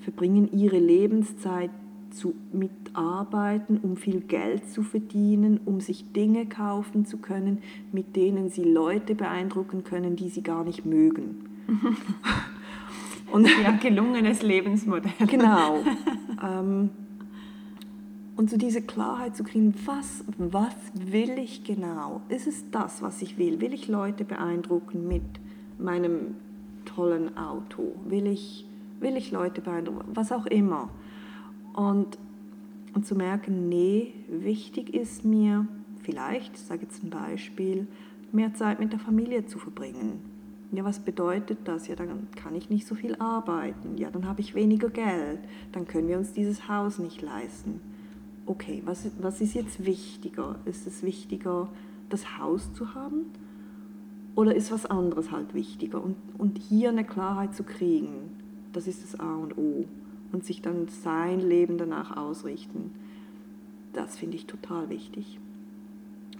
verbringen ihre Lebenszeit zu, mit Arbeiten, um viel Geld zu verdienen, um sich Dinge kaufen zu können, mit denen sie Leute beeindrucken können, die sie gar nicht mögen. [laughs] Und ja, gelungenes Lebensmodell. Genau. [laughs] Ähm, und so diese Klarheit zu kriegen, was, was will ich genau? Ist es das, was ich will? Will ich Leute beeindrucken mit meinem tollen Auto? Will ich, will ich Leute beeindrucken? Was auch immer. Und, und zu merken, nee, wichtig ist mir vielleicht, ich sage jetzt ein Beispiel, mehr Zeit mit der Familie zu verbringen. Ja, was bedeutet das? Ja, dann kann ich nicht so viel arbeiten. Ja, dann habe ich weniger Geld. Dann können wir uns dieses Haus nicht leisten. Okay, was, was ist jetzt wichtiger? Ist es wichtiger, das Haus zu haben? Oder ist was anderes halt wichtiger? Und, und hier eine Klarheit zu kriegen, das ist das A und O und sich dann sein Leben danach ausrichten. Das finde ich total wichtig.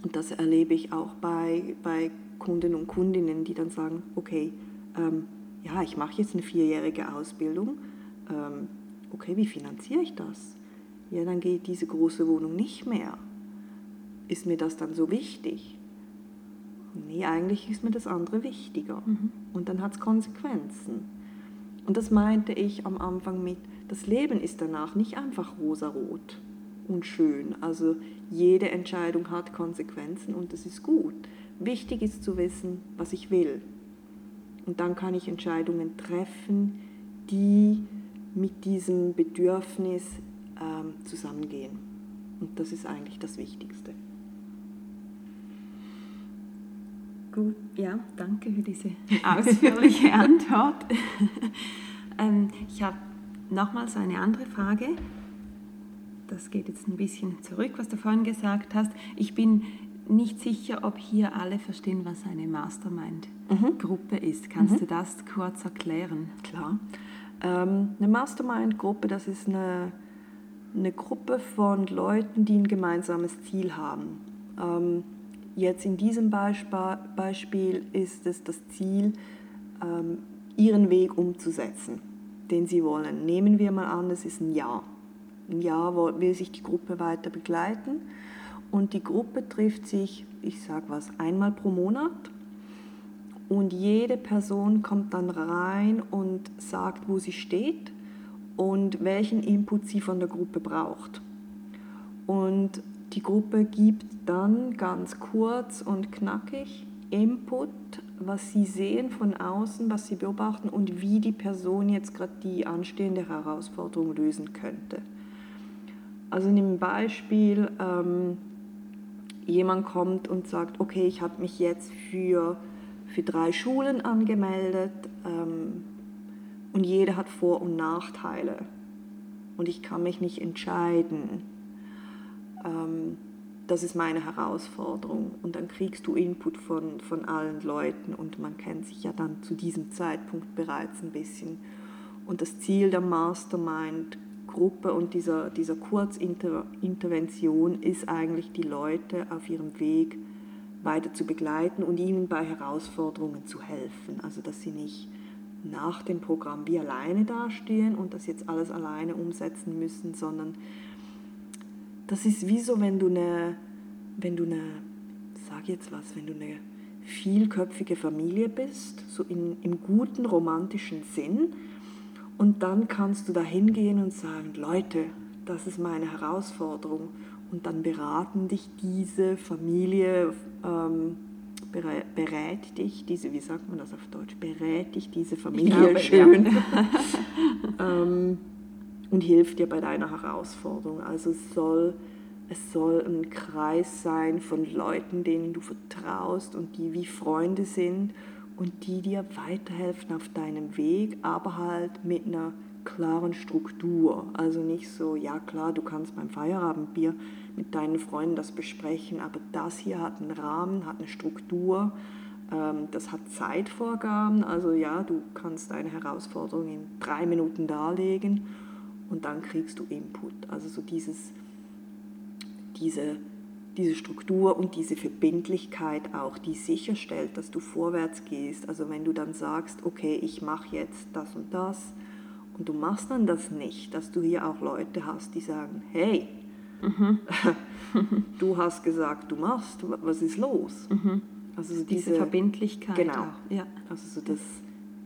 Und das erlebe ich auch bei, bei Kunden und Kundinnen, die dann sagen, okay, ähm, ja, ich mache jetzt eine vierjährige Ausbildung. Ähm, okay, wie finanziere ich das? Ja, dann geht diese große Wohnung nicht mehr. Ist mir das dann so wichtig? Nee, eigentlich ist mir das andere wichtiger. Mhm. Und dann hat es Konsequenzen. Und das meinte ich am Anfang mit, das Leben ist danach nicht einfach rosarot und schön. Also jede Entscheidung hat Konsequenzen und das ist gut. Wichtig ist zu wissen, was ich will. Und dann kann ich Entscheidungen treffen, die mit diesem Bedürfnis ähm, zusammengehen. Und das ist eigentlich das Wichtigste. Gut, ja, danke für diese [laughs] ausführliche Antwort. ähm, ich habe nochmals eine andere Frage. Das geht jetzt ein bisschen zurück, was du vorhin gesagt hast. Ich bin nicht sicher, ob hier alle verstehen, was eine Mastermind-Gruppe mhm. ist. Kannst mhm. du das kurz erklären? Klar. Ähm, eine Mastermind-Gruppe, das ist eine, eine Gruppe von Leuten, die ein gemeinsames Ziel haben. Ähm, jetzt in diesem Beispiel ist es das Ziel, ähm, ihren Weg umzusetzen den sie wollen. Nehmen wir mal an, es ist ein Jahr. Ein Jahr will sich die Gruppe weiter begleiten und die Gruppe trifft sich, ich sage was, einmal pro Monat und jede Person kommt dann rein und sagt, wo sie steht und welchen Input sie von der Gruppe braucht. Und die Gruppe gibt dann ganz kurz und knackig Input was Sie sehen von außen, was Sie beobachten und wie die Person jetzt gerade die anstehende Herausforderung lösen könnte. Also in dem Beispiel, ähm, jemand kommt und sagt, okay, ich habe mich jetzt für, für drei Schulen angemeldet ähm, und jede hat Vor- und Nachteile und ich kann mich nicht entscheiden. Ähm, das ist meine Herausforderung. Und dann kriegst du Input von, von allen Leuten und man kennt sich ja dann zu diesem Zeitpunkt bereits ein bisschen. Und das Ziel der Mastermind-Gruppe und dieser, dieser Kurzintervention ist eigentlich, die Leute auf ihrem Weg weiter zu begleiten und ihnen bei Herausforderungen zu helfen. Also dass sie nicht nach dem Programm wie alleine dastehen und das jetzt alles alleine umsetzen müssen, sondern das ist wie so, wenn du eine, wenn du eine, sag jetzt was, wenn du eine vielköpfige Familie bist, so in, im guten romantischen Sinn, und dann kannst du da hingehen und sagen, Leute, das ist meine Herausforderung und dann beraten dich diese Familie, ähm, berät dich, diese, wie sagt man das auf Deutsch, berät dich diese Familie glaube, schön ja. [laughs] ähm, und hilft dir bei deiner Herausforderung. Also es soll, es soll ein Kreis sein von Leuten, denen du vertraust und die wie Freunde sind und die dir weiterhelfen auf deinem Weg, aber halt mit einer klaren Struktur. Also nicht so, ja klar, du kannst beim Feierabendbier mit deinen Freunden das besprechen, aber das hier hat einen Rahmen, hat eine Struktur, ähm, das hat Zeitvorgaben. Also ja, du kannst deine Herausforderung in drei Minuten darlegen und dann kriegst du Input. Also so dieses, diese, diese Struktur und diese Verbindlichkeit auch, die sicherstellt, dass du vorwärts gehst. Also wenn du dann sagst, okay, ich mache jetzt das und das, und du machst dann das nicht, dass du hier auch Leute hast, die sagen, hey, mhm. [laughs] du hast gesagt, du machst, was ist los? Mhm. Also so diese, diese, Verbindlichkeit. Genau. Auch. Ja. Also so das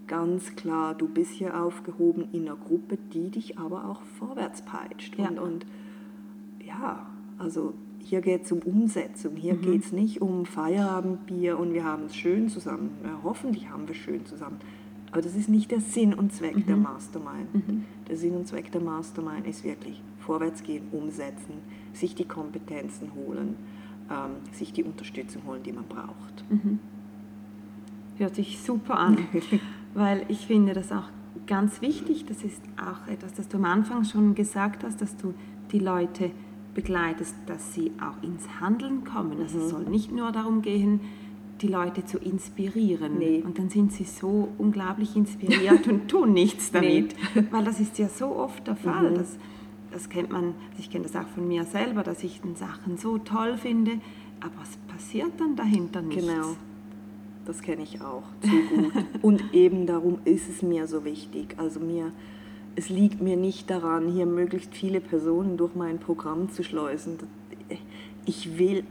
ganz klar, du bist hier aufgehoben in einer Gruppe, die dich aber auch vorwärts peitscht. Ja. Und, und ja, also hier geht es um Umsetzung, hier mhm. geht es nicht um Feierabendbier und wir haben es schön zusammen. Ja, hoffentlich haben wir es schön zusammen. Aber das ist nicht der Sinn und Zweck mhm. der Mastermind. Mhm. Der Sinn und Zweck der Mastermind ist wirklich vorwärts gehen, umsetzen, sich die Kompetenzen holen, ähm, sich die Unterstützung holen, die man braucht. Mhm. Hört sich super an, [laughs] weil ich finde das auch ganz wichtig. Das ist auch etwas, das du am Anfang schon gesagt hast, dass du die Leute begleitest, dass sie auch ins Handeln kommen. Also es mhm. soll nicht nur darum gehen, die Leute zu inspirieren. Nee. Und dann sind sie so unglaublich inspiriert und tun [laughs] nichts damit. Nee. Weil das ist ja so oft der Fall. Mhm. Das, das kennt man, ich kenne das auch von mir selber, dass ich den Sachen so toll finde, aber es passiert dann dahinter nichts. Genau. Das kenne ich auch zu gut. [laughs] und eben darum ist es mir so wichtig. Also mir, es liegt mir nicht daran, hier möglichst viele Personen durch mein Programm zu schleusen. Ich will,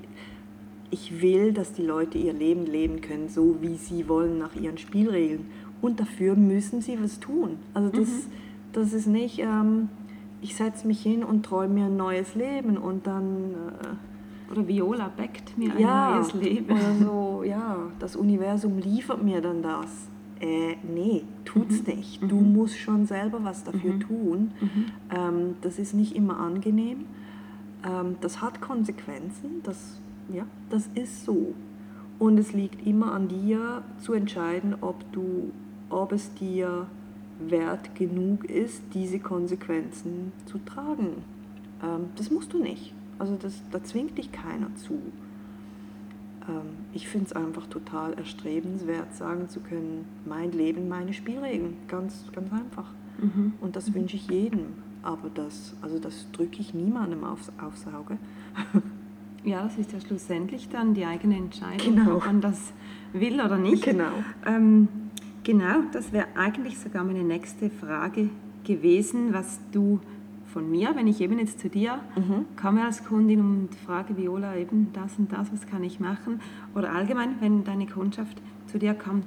ich will, dass die Leute ihr Leben leben können, so wie sie wollen, nach ihren Spielregeln. Und dafür müssen sie was tun. Also das, mhm. das ist nicht, ähm, ich setze mich hin und träume mir ein neues Leben und dann... Äh, oder Viola backt mir ein ja, neues Leben. Oder so, ja, das Universum liefert mir dann das. Äh, nee, tut's mhm. nicht. Du mhm. musst schon selber was dafür mhm. tun. Mhm. Ähm, das ist nicht immer angenehm. Ähm, das hat Konsequenzen, das ja, das ist so. Und es liegt immer an dir zu entscheiden, ob, du, ob es dir wert genug ist, diese Konsequenzen zu tragen. Ähm, das musst du nicht. Also das, da zwingt dich keiner zu. Ähm, ich finde es einfach total erstrebenswert, sagen zu können, mein Leben, meine Spielregeln. Ganz, ganz einfach. Mhm. Und das mhm. wünsche ich jedem. Aber das, also das drücke ich niemandem aufs, aufs Auge. [laughs] Ja, das ist ja schlussendlich dann die eigene Entscheidung, genau. ob man das will oder nicht. Genau. Ähm, genau, das wäre eigentlich sogar meine nächste Frage gewesen, was du von mir, wenn ich eben jetzt zu dir mhm. komme als Kundin und frage, Viola, eben das und das, was kann ich machen? Oder allgemein, wenn deine Kundschaft zu dir kommt,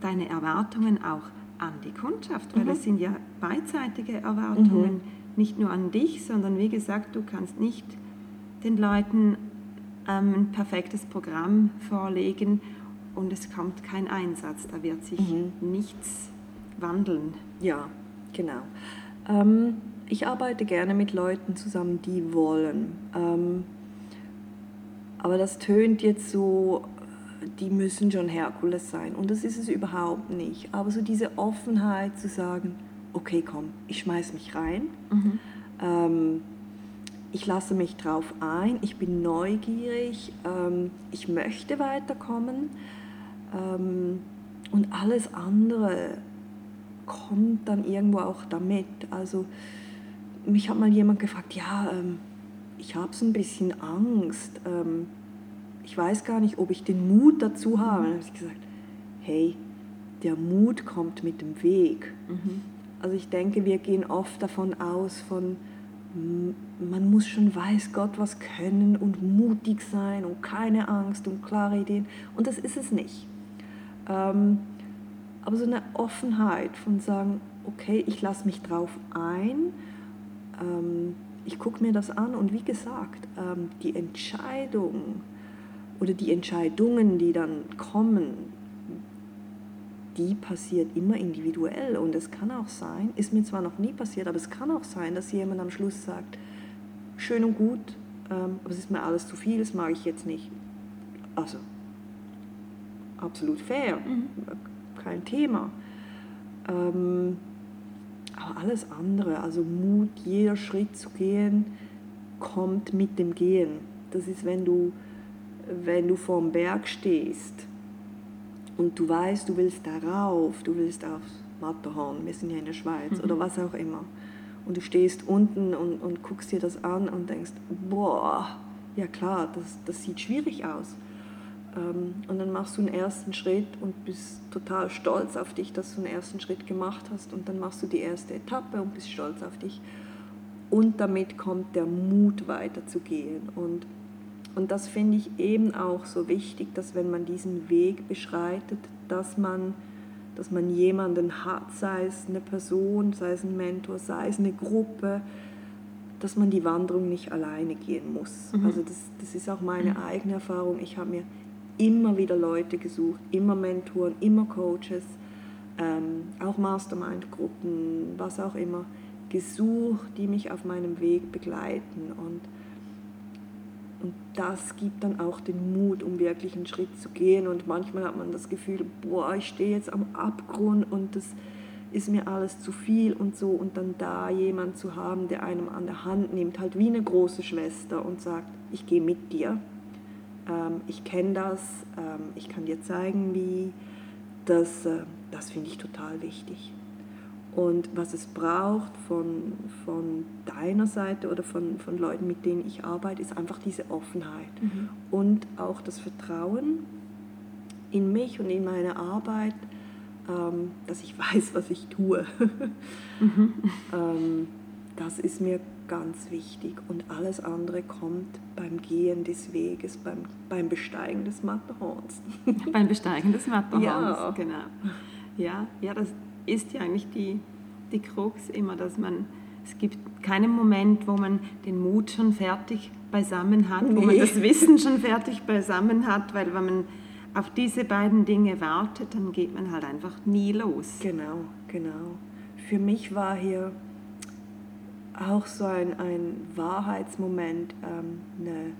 deine Erwartungen auch an die Kundschaft, weil mhm. es sind ja beidseitige Erwartungen, mhm. nicht nur an dich, sondern wie gesagt, du kannst nicht den Leuten ähm, ein perfektes Programm vorlegen und es kommt kein Einsatz. Da wird sich mhm. nichts wandeln. Ja, genau. Ähm, ich arbeite gerne mit Leuten zusammen, die wollen. Ähm, aber das tönt jetzt so, die müssen schon Herkules sein. Und das ist es überhaupt nicht. Aber so diese Offenheit zu sagen, okay, komm, ich schmeiß mich rein. Mhm. Ähm, ich lasse mich drauf ein, ich bin neugierig, ähm, ich möchte weiterkommen ähm, und alles andere kommt dann irgendwo auch damit. Also mich hat mal jemand gefragt, ja, ähm, ich habe so ein bisschen Angst, ähm, ich weiß gar nicht, ob ich den Mut dazu habe. dann habe ich gesagt, hey, der Mut kommt mit dem Weg. Mhm. Also ich denke, wir gehen oft davon aus, von man muss schon weiß Gott was können und mutig sein und keine Angst und klare Ideen. Und das ist es nicht. Ähm, aber so eine Offenheit von sagen, okay, ich lasse mich drauf ein. Ähm, ich gucke mir das an und wie gesagt, ähm, die Entscheidung oder die Entscheidungen, die dann kommen, die passiert immer individuell und es kann auch sein, ist mir zwar noch nie passiert, aber es kann auch sein, dass jemand am Schluss sagt, schön und gut, ähm, aber es ist mir alles zu viel, das mag ich jetzt nicht. Also, absolut fair, mhm. kein Thema. Ähm, aber alles andere, also Mut, jeder Schritt zu gehen, kommt mit dem Gehen. Das ist, wenn du, wenn du vorm Berg stehst und du weißt, du willst darauf, du willst aufs Matterhorn, wir sind ja in der Schweiz mhm. oder was auch immer. Und du stehst unten und, und guckst dir das an und denkst, boah, ja klar, das, das sieht schwierig aus. Ähm, und dann machst du einen ersten Schritt und bist total stolz auf dich, dass du einen ersten Schritt gemacht hast. Und dann machst du die erste Etappe und bist stolz auf dich. Und damit kommt der Mut weiterzugehen. Und und das finde ich eben auch so wichtig, dass wenn man diesen Weg beschreitet, dass man, dass man jemanden hat, sei es eine Person, sei es ein Mentor, sei es eine Gruppe, dass man die Wanderung nicht alleine gehen muss. Mhm. Also das, das ist auch meine mhm. eigene Erfahrung. Ich habe mir immer wieder Leute gesucht, immer Mentoren, immer Coaches, ähm, auch Mastermind-Gruppen, was auch immer, gesucht, die mich auf meinem Weg begleiten. Und und das gibt dann auch den Mut, um wirklich einen Schritt zu gehen. Und manchmal hat man das Gefühl, boah, ich stehe jetzt am Abgrund und das ist mir alles zu viel und so. Und dann da jemand zu haben, der einem an der Hand nimmt, halt wie eine große Schwester und sagt, ich gehe mit dir. Ähm, ich kenne das, ähm, ich kann dir zeigen, wie. Das, äh, das finde ich total wichtig. Und was es braucht von, von deiner Seite oder von, von Leuten, mit denen ich arbeite, ist einfach diese Offenheit mhm. und auch das Vertrauen in mich und in meine Arbeit, ähm, dass ich [laughs] weiß, was ich tue. mhm. [laughs] ähm, das ist mir ganz wichtig und alles andere kommt beim Gehen des Weges, beim, beim Besteigen des Matterhorns. [laughs] beim Besteigen des Matterhorns, ja. genau. Ja, ja das, ist ja eigentlich die, die Krux immer, dass man, es gibt keinen Moment, wo man den Mut schon fertig beisammen hat, nee. wo man das Wissen schon fertig beisammen hat, weil wenn man auf diese beiden Dinge wartet, dann geht man halt einfach nie los. Genau, genau. Für mich war hier auch so ein, ein Wahrheitsmoment, ähm, eine,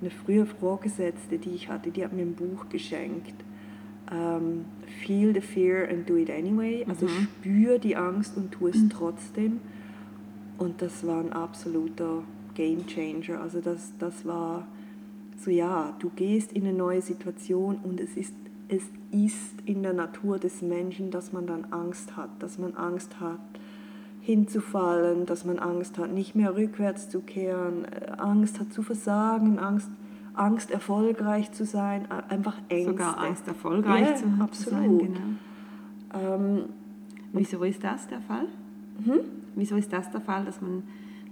eine frühe Vorgesetzte, die ich hatte, die hat mir ein Buch geschenkt ähm, feel the fear and do it anyway. Also mhm. spür die Angst und tu es mhm. trotzdem. Und das war ein absoluter Game Changer. Also das, das war so, ja, du gehst in eine neue Situation und es ist, es ist in der Natur des Menschen, dass man dann Angst hat, dass man Angst hat, hinzufallen, dass man Angst hat, nicht mehr rückwärts zu kehren, äh, Angst hat zu versagen, Angst Angst, erfolgreich zu sein, einfach Ängste. Sogar Angst, erfolgreich ja, zu, absolut. sein. Genau. Ähm, Wieso ist das der Fall? Hm? Wieso ist das der Fall, dass, man,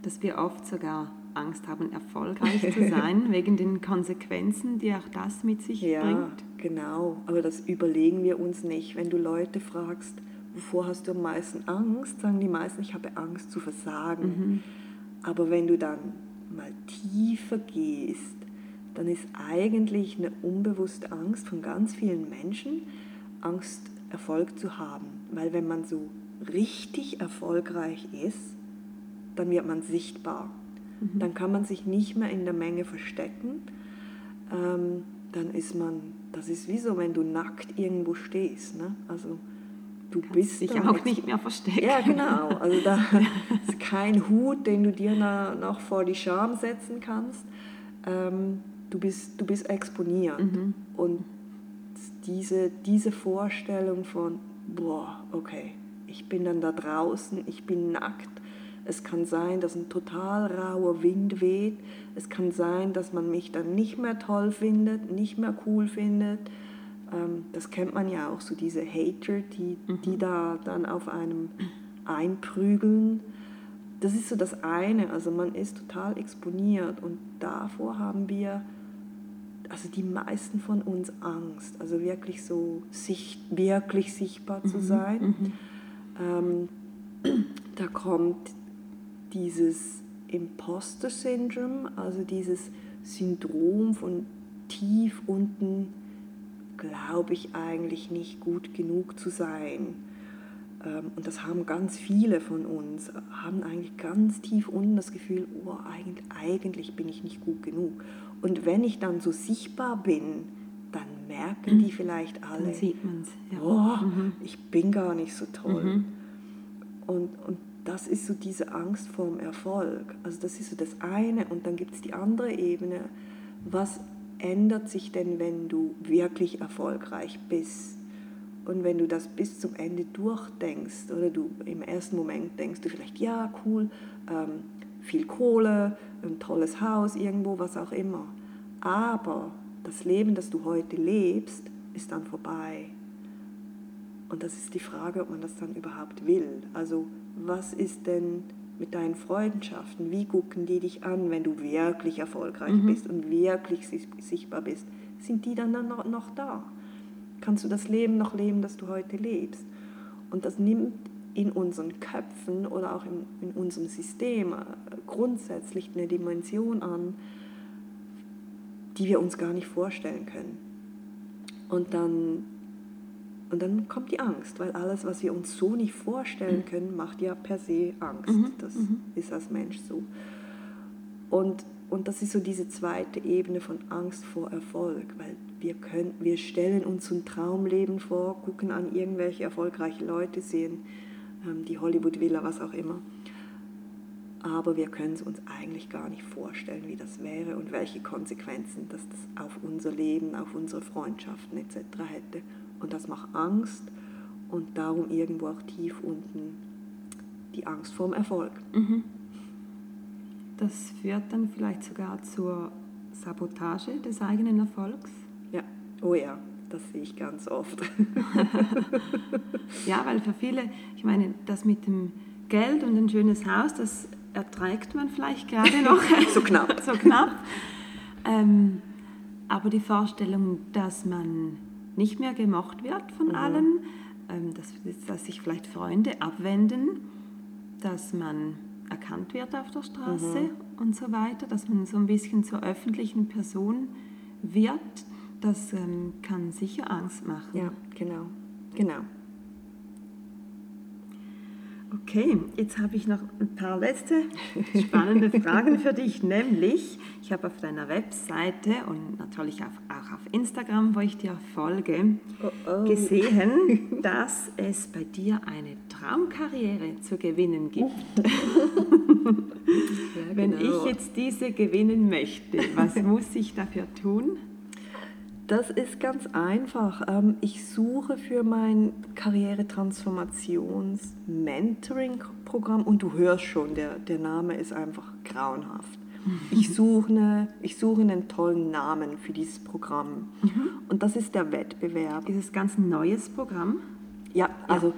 dass wir oft sogar Angst haben, erfolgreich zu [laughs] sein, wegen den Konsequenzen, die auch das mit sich ja, bringt? Genau, aber das überlegen wir uns nicht. Wenn du Leute fragst, wovor hast du am meisten Angst, sagen die meisten, ich habe Angst zu versagen. Mhm. Aber wenn du dann mal tiefer gehst, dann ist eigentlich eine unbewusste Angst von ganz vielen Menschen, Angst, Erfolg zu haben. Weil wenn man so richtig erfolgreich ist, dann wird man sichtbar. Mhm. Dann kann man sich nicht mehr in der Menge verstecken. Ähm, dann ist man, das ist wie so, wenn du nackt irgendwo stehst. Ne? Also du Kannst bist dich auch nicht, nicht mehr verstecken. Ja, genau. Also da [laughs] ist kein Hut, den du dir noch vor die Scham setzen kannst. Ähm, du bist, du bist exponiert. Mhm. Und diese, diese Vorstellung von, boah, okay, ich bin dann da draußen, ich bin nackt. Es kann sein, dass ein total rauer Wind weht. Es kann sein, dass man mich dann nicht mehr toll findet, nicht mehr cool findet. Ähm, das kennt man ja auch, so diese Hater, die, mhm. die da dann auf einem einprügeln. Das ist so das eine, also man ist total exponiert und davor haben wir also die meisten von uns Angst, also wirklich so sicht, wirklich sichtbar zu mhm, sein. Mhm. Ähm, [clears throat] da kommt dieses Imposter-Syndrom, also dieses Syndrom von tief unten, glaube ich eigentlich nicht gut genug zu sein. Ähm, und das haben ganz viele von uns, haben eigentlich ganz tief unten das Gefühl, oh, eigentlich, eigentlich bin ich nicht gut genug. Und wenn ich dann so sichtbar bin, dann merken die vielleicht alle, dann sieht man's, ja. oh, mhm. ich bin gar nicht so toll. Mhm. Und, und das ist so diese Angst vorm Erfolg. Also das ist so das eine und dann gibt es die andere Ebene. Was ändert sich denn, wenn du wirklich erfolgreich bist? Und wenn du das bis zum Ende durchdenkst oder du im ersten Moment denkst du vielleicht, ja, cool, ähm, viel Kohle, ein tolles Haus irgendwo, was auch immer. Aber das Leben, das du heute lebst, ist dann vorbei. Und das ist die Frage, ob man das dann überhaupt will. Also was ist denn mit deinen Freundschaften? Wie gucken die dich an, wenn du wirklich erfolgreich mhm. bist und wirklich sichtbar bist? Sind die dann, noch da? Kannst du das Leben noch leben, das du heute lebst? Und das nimmt in unseren Köpfen oder auch in, in unserem System äh, grundsätzlich eine Dimension an, die wir uns gar nicht vorstellen können. Und dann und dann kommt die Angst, weil alles, was wir uns so nicht vorstellen mhm. können, macht ja per se Angst. Mhm. Das mhm. ist als Mensch so. Und, und das ist so diese zweite Ebene von Angst vor Erfolg, weil wir, können, wir stellen uns ein Traumleben vor, gucken an irgendwelche erfolgreichen Leute, sehen ähm, die Hollywood-Villa, was auch immer. Aber wir können es uns eigentlich gar nicht vorstellen, wie das wäre und welche Konsequenzen das, das auf unser Leben, auf unsere Freundschaften etc. hätte. Und das macht Angst und darum irgendwo auch tief unten die Angst vorm Erfolg. Mhm. Das führt dann vielleicht sogar zur Sabotage des eigenen Erfolgs? Ja, oh ja, das sehe ich ganz oft. [laughs] ja, weil für viele, ich meine, das mit dem Geld und ein schönes Haus, das erträgt man vielleicht gerade noch. [laughs] so knapp. [laughs] so knapp. Ähm, aber die Vorstellung, dass man nicht mehr gemocht wird von mhm. allen, ähm, dass, dass sich vielleicht Freunde abwenden, dass man erkannt wird auf der Straße mhm. und so weiter, dass man so ein bisschen zur öffentlichen Person wird, das ähm, kann sicher Angst machen. Ja, genau, genau. Okay, jetzt habe ich noch ein paar letzte spannende [laughs] Fragen für dich, nämlich ich habe auf deiner Webseite und natürlich auch auf Instagram, wo ich dir folge, oh oh. gesehen, [laughs] dass es bei dir eine Traumkarriere zu gewinnen gibt. [laughs] ja, Wenn genau. ich jetzt diese gewinnen möchte, was muss ich dafür tun? Das ist ganz einfach. Ähm, ich suche für mein Karrieretransformations-Mentoring-Programm und du hörst schon, der, der Name ist einfach grauenhaft. [laughs] Ich suche, eine, ich suche einen tollen Namen für dieses Programm. Mhm. Und das ist der Wettbewerb. Ist es ganz ein neues Programm? Ja, also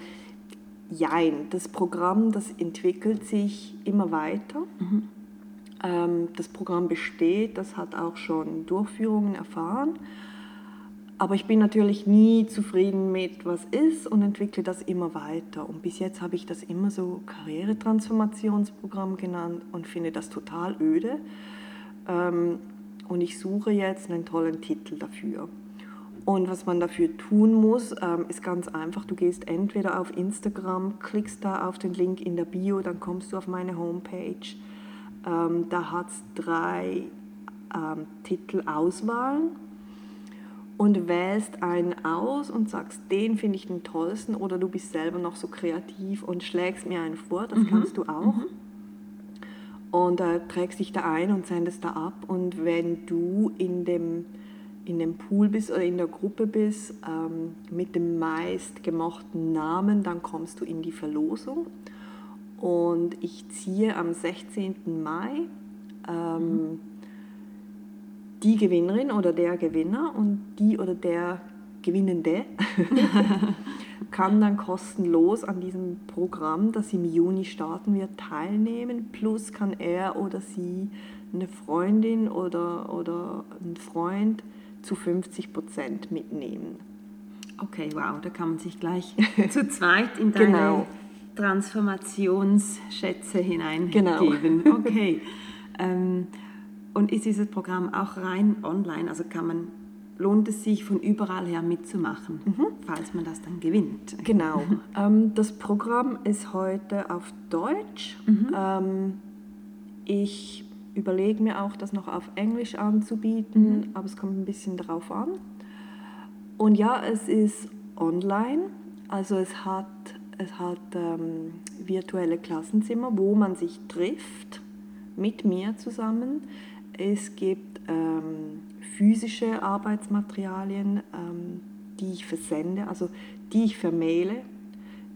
ja. jein. Das Programm, das entwickelt sich immer weiter. Mhm. Ähm, das Programm besteht, das hat auch schon Durchführungen erfahren. Aber ich bin natürlich nie zufrieden mit, was ist und entwickle das immer weiter. Und bis jetzt habe ich das immer so Karrieretransformationsprogramm genannt und finde das total öde. Ähm, und ich suche jetzt einen tollen Titel dafür. Und was man dafür tun muss, ähm, ist ganz einfach. Du gehst entweder auf Instagram, klickst da auf den Link in der Bio, dann kommst du auf meine Homepage. Ähm, da hat es drei Titelauswahlen und wählst einen aus und sagst, den finde ich den tollsten oder du bist selber noch so kreativ und schlägst mir einen vor, das mhm. kannst du auch. Mhm. Und äh, trägst dich da ein und sendest da ab und wenn du in dem, in dem Pool bist oder in der Gruppe bist ähm, mit dem meist gemochten Namen, dann kommst du in die Verlosung und ich ziehe am 16. Mai ähm, mhm die Gewinnerin oder der Gewinner und die oder der Gewinnende [laughs] kann dann kostenlos an diesem Programm, das im Juni starten wird, teilnehmen. Plus kann er oder sie eine Freundin oder, oder einen Freund zu 50 Prozent mitnehmen. Okay, wow, da kann man sich gleich [laughs] zu zweit in deine genau. Transformationsschätze hineingeben. Genau. Okay. [laughs] ähm, und ist dieses Programm auch rein online? Also kann man, lohnt es sich von überall her mitzumachen, Mhm. falls man das dann gewinnt? Genau. [laughs] ähm, das Programm ist heute auf Deutsch. Ähm, ich überlege mir auch, das noch auf Englisch anzubieten, aber es kommt ein bisschen darauf an. Und ja, es ist online, also es hat, es hat ähm, virtuelle Klassenzimmer, wo man sich trifft mit mir zusammen. Es gibt ähm, physische Arbeitsmaterialien, ähm, die ich versende, also die ich vermaile.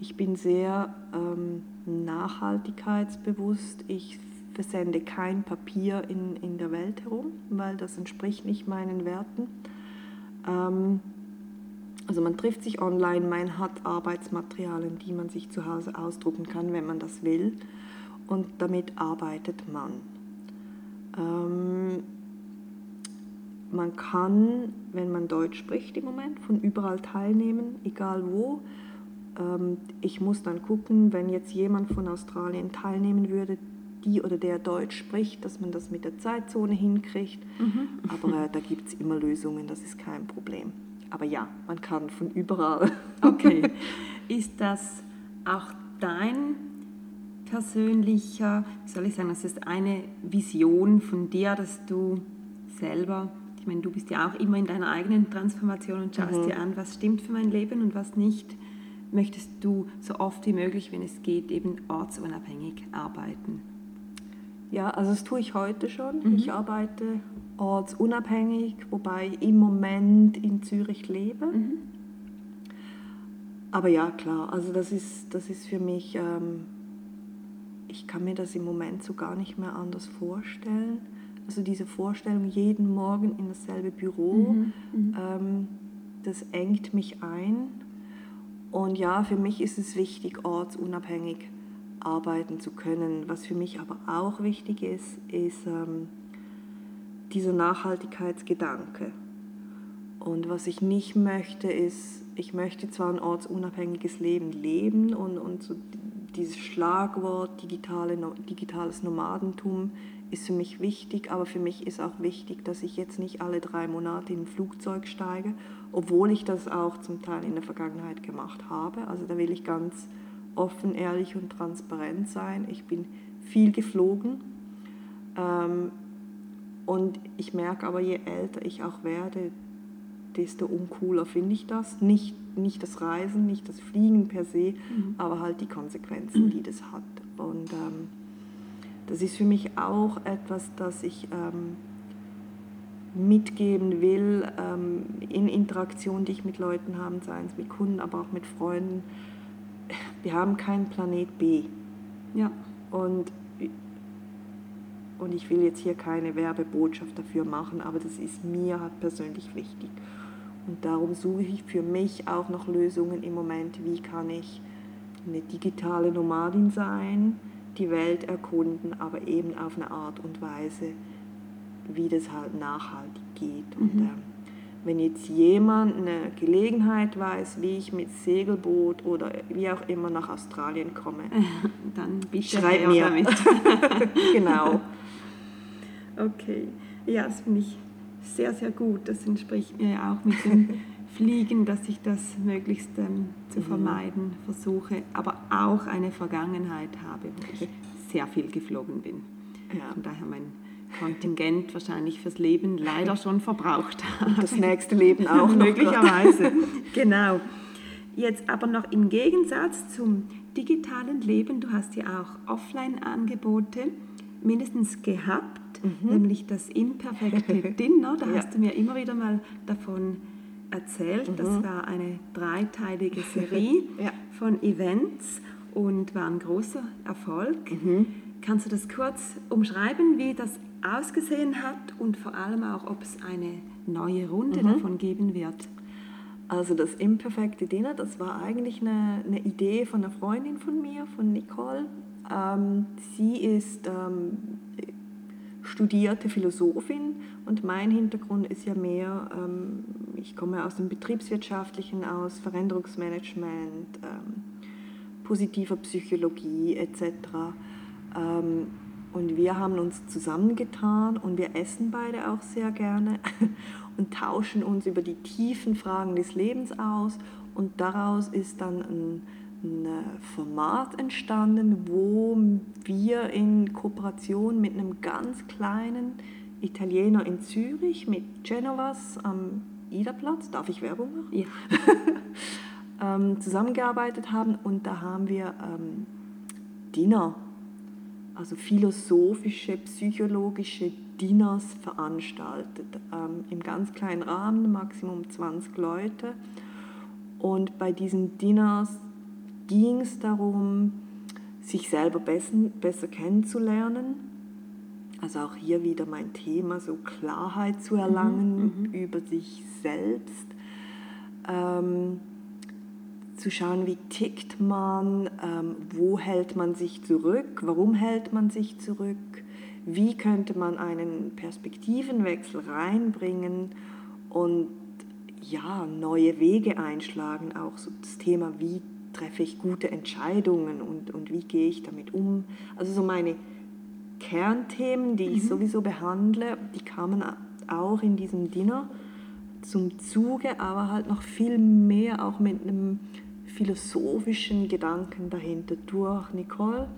Ich bin sehr ähm, nachhaltigkeitsbewusst. Ich versende kein Papier in, in der Welt herum, weil das entspricht nicht meinen Werten. Ähm, also man trifft sich online, man hat Arbeitsmaterialien, die man sich zu Hause ausdrucken kann, wenn man das will. Und damit arbeitet man. Ähm, man kann, wenn man Deutsch spricht im Moment, von überall teilnehmen, egal wo. Ähm, ich muss dann gucken, wenn jetzt jemand von Australien teilnehmen würde, die oder der Deutsch spricht, dass man das mit der Zeitzone hinkriegt. Aber äh, da gibt es immer Lösungen, das ist kein Problem. Aber ja, man kann von überall. Okay. [laughs] Ist das auch dein persönlicher, wie soll ich sagen, das ist eine Vision von dir, dass du selber, ich meine, du bist ja auch immer in deiner eigenen Transformation und schaust dir an, was stimmt für mein Leben und was nicht. Möchtest du so oft wie möglich, wenn es geht, eben ortsunabhängig arbeiten? Ja, also das tue ich heute schon. Ich arbeite ortsunabhängig, wobei ich im Moment in Zürich lebe. Aber ja, klar, also das ist, das ist für mich, ähm, ich kann mir das im Moment so gar nicht mehr anders vorstellen. Also diese Vorstellung, jeden Morgen in dasselbe Büro, ähm, das engt mich ein. Und ja, für mich ist es wichtig, ortsunabhängig arbeiten zu können. Was für mich aber auch wichtig ist, ist ähm, dieser Nachhaltigkeitsgedanke. Und was ich nicht möchte, ist, ich möchte zwar ein ortsunabhängiges Leben leben und, und so dieses Schlagwort digitale, digitales Nomadentum ist für mich wichtig, aber für mich ist auch wichtig, dass ich jetzt nicht alle drei Monate in ein Flugzeug steige, obwohl ich das auch zum Teil in der Vergangenheit gemacht habe. Also da will ich ganz offen, ehrlich und transparent sein. Ich bin viel geflogen ähm, und ich merke aber, je älter ich auch werde, desto uncooler finde ich das. Nicht, nicht das Reisen, nicht das Fliegen per se, aber halt die Konsequenzen, die das hat. Und ähm, das ist für mich auch etwas, das ich ähm, mitgeben will ähm, in Interaktion, die ich mit Leuten habe, seien es mit Kunden, aber auch mit Freunden. Wir haben keinen Planet B. Ja. Und, und ich will jetzt hier keine Werbebotschaft dafür machen, aber das ist mir halt persönlich wichtig. Und darum suche ich für mich auch noch Lösungen im Moment, wie kann ich eine digitale Nomadin sein, die Welt erkunden, aber eben auf eine Art und Weise, wie das halt nachhaltig geht. Und ähm, wenn jetzt jemand eine Gelegenheit weiß, wie ich mit Segelboot oder wie auch immer nach Australien komme, [laughs] Dann Schreib mir. damit. [laughs] genau. [laughs] Okay, ja, das finde ich sehr, sehr gut. Das entspricht mir ja auch mit dem [laughs] Fliegen, dass ich das möglichst ähm, zu vermeiden versuche, aber auch eine Vergangenheit habe, wo ich sehr viel geflogen bin. Ja. Von daher mein Kontingent wahrscheinlich fürs Leben leider schon verbraucht habe. Das nächste Leben auch. Möglicherweise. [laughs] [laughs] genau. Jetzt aber noch im Gegensatz zum digitalen Leben, du hast ja auch Offline-Angebote mindestens gehabt, nämlich das imperfekte [laughs] Dinner. Da Mhm. Ja. hast du mir immer wieder mal davon erzählt. Das war eine dreiteilige [laughs] Serie Ja. von Events und war ein großer Erfolg. Mhm. Kannst du das kurz umschreiben, wie das ausgesehen hat und vor allem auch, ob es eine neue Runde Mhm. davon geben wird? Also das imperfekte Dinner, das war eigentlich eine, eine Idee von einer Freundin von mir, von Nicole. Ähm, sie ist ähm, studierte Philosophin und mein Hintergrund ist ja mehr, ähm, ich komme aus dem Betriebswirtschaftlichen aus, Veränderungsmanagement, ähm, positiver Psychologie etc. Ähm, und wir haben uns zusammengetan und wir essen beide auch sehr gerne [laughs] und tauschen uns über die tiefen Fragen des Lebens aus. Und daraus ist dann ein, ein Format entstanden, wo wir in Kooperation mit einem ganz kleinen Italiener in Zürich, mit Genovas am Ida-Platz, darf ich Werbung machen? Ja. [laughs] ähm, zusammengearbeitet haben und da haben wir ähm, Dinner also philosophische, psychologische Dinners veranstaltet, ähm, im ganz kleinen Rahmen, Maximum 20 Leute. Und bei diesen Dinners ging es darum, sich selber besser, besser kennenzulernen. Also auch hier wieder mein Thema, so Klarheit zu erlangen mhm, mhm. über sich selbst. Ähm, zu schauen, wie tickt man, ähm, wo hält man sich zurück, warum hält man sich zurück, wie könnte man einen Perspektivenwechsel reinbringen und ja, neue Wege einschlagen, auch so das Thema, wie treffe ich gute Entscheidungen und, und wie gehe ich damit um. Also so meine Kernthemen, die ich mhm. sowieso behandle, die kamen auch in diesem Dinner zum Zuge, aber halt noch viel mehr auch mit einem philosophischen Gedanken dahinter durch Nicole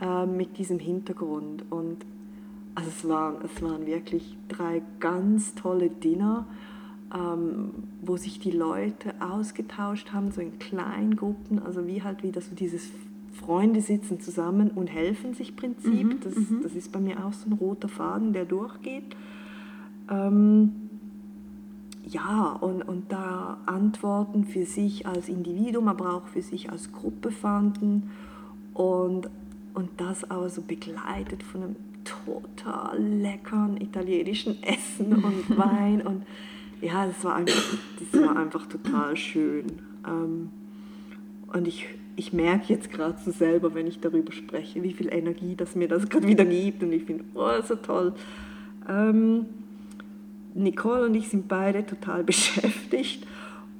äh, mit diesem Hintergrund. Und also es, waren, es waren wirklich drei ganz tolle Dinner, ähm, wo sich die Leute ausgetauscht haben, so in Kleingruppen, also wie halt wieder so dieses Freunde sitzen zusammen und helfen sich Prinzip. Mhm, das, mhm. das ist bei mir auch so ein roter Faden, der durchgeht. Ähm, ja, und, und da Antworten für sich als Individuum, aber auch für sich als Gruppe fanden und, und das aber so begleitet von einem total leckeren italienischen Essen und [laughs] Wein und ja, das war einfach, das war einfach total schön. Ähm, und ich, ich merke jetzt gerade so selber, wenn ich darüber spreche, wie viel Energie das mir das gerade wieder gibt und ich finde, oh, so toll. Ähm, Nicole und ich sind beide total [laughs] beschäftigt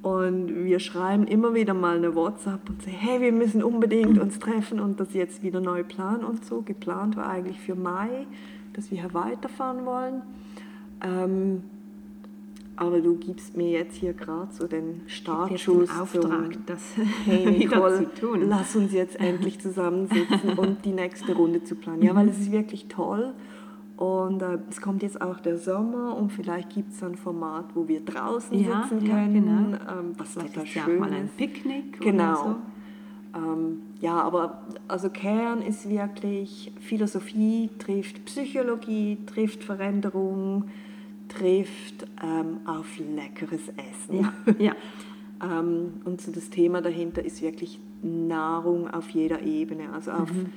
und wir schreiben immer wieder mal eine WhatsApp und sagen, hey, wir müssen unbedingt uns treffen und das jetzt wieder neu planen und so. Geplant war eigentlich für Mai, dass wir hier weiterfahren wollen. Ähm, aber du gibst mir jetzt hier gerade so den Startschuss. Den Auftrag, zum, [laughs] das hey Nicole, zu tun. lass uns jetzt endlich zusammensitzen und die nächste Runde zu planen. Ja, weil es ist wirklich toll und äh, es kommt jetzt auch der Sommer und vielleicht gibt es ein Format, wo wir draußen ja, sitzen können, ja, genau. ähm, was vielleicht total schön auch mal ein Picknick genau. oder so. Ähm, ja, aber also Kern ist wirklich Philosophie trifft Psychologie, trifft Veränderung, trifft ähm, auf leckeres Essen. Ja, ja. [laughs] ähm, und so das Thema dahinter ist wirklich Nahrung auf jeder Ebene, also auf mhm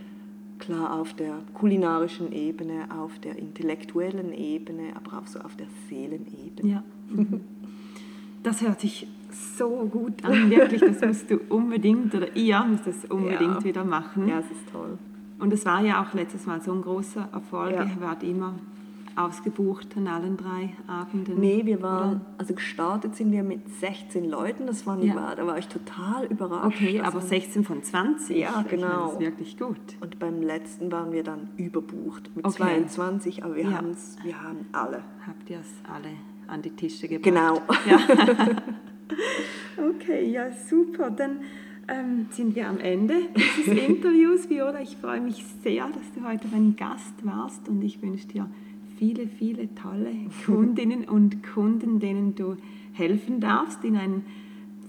klar auf der kulinarischen Ebene, auf der intellektuellen Ebene, aber auch so auf der Seelenebene. Ja. [laughs] Das hört sich so gut an, wirklich. Das musst du unbedingt, oder ihr müsst das unbedingt ja. wieder machen. Ja, es ist toll. Und es war ja auch letztes Mal so ein großer Erfolg. Ja. Ihr wart immer ausgebucht an allen drei Abenden? Nee, wir waren, also gestartet sind wir mit 16 Leuten, das war, ja. da war ich total überrascht. Okay, also, aber 16 von 20? Ja, genau. Das ist wirklich gut. Und beim letzten waren wir dann überbucht mit okay. 22, aber wir, ja. wir haben alle. Habt ihr es alle an die Tische gebracht? Genau. Ja. [laughs] [laughs] okay, ja super, dann ähm, sind wir am Ende dieses [laughs] Interviews, Viola. Ich freue mich sehr, dass du heute mein Gast warst und ich wünsche dir viele, viele tolle Kundinnen und Kunden, denen du helfen darfst, in ein,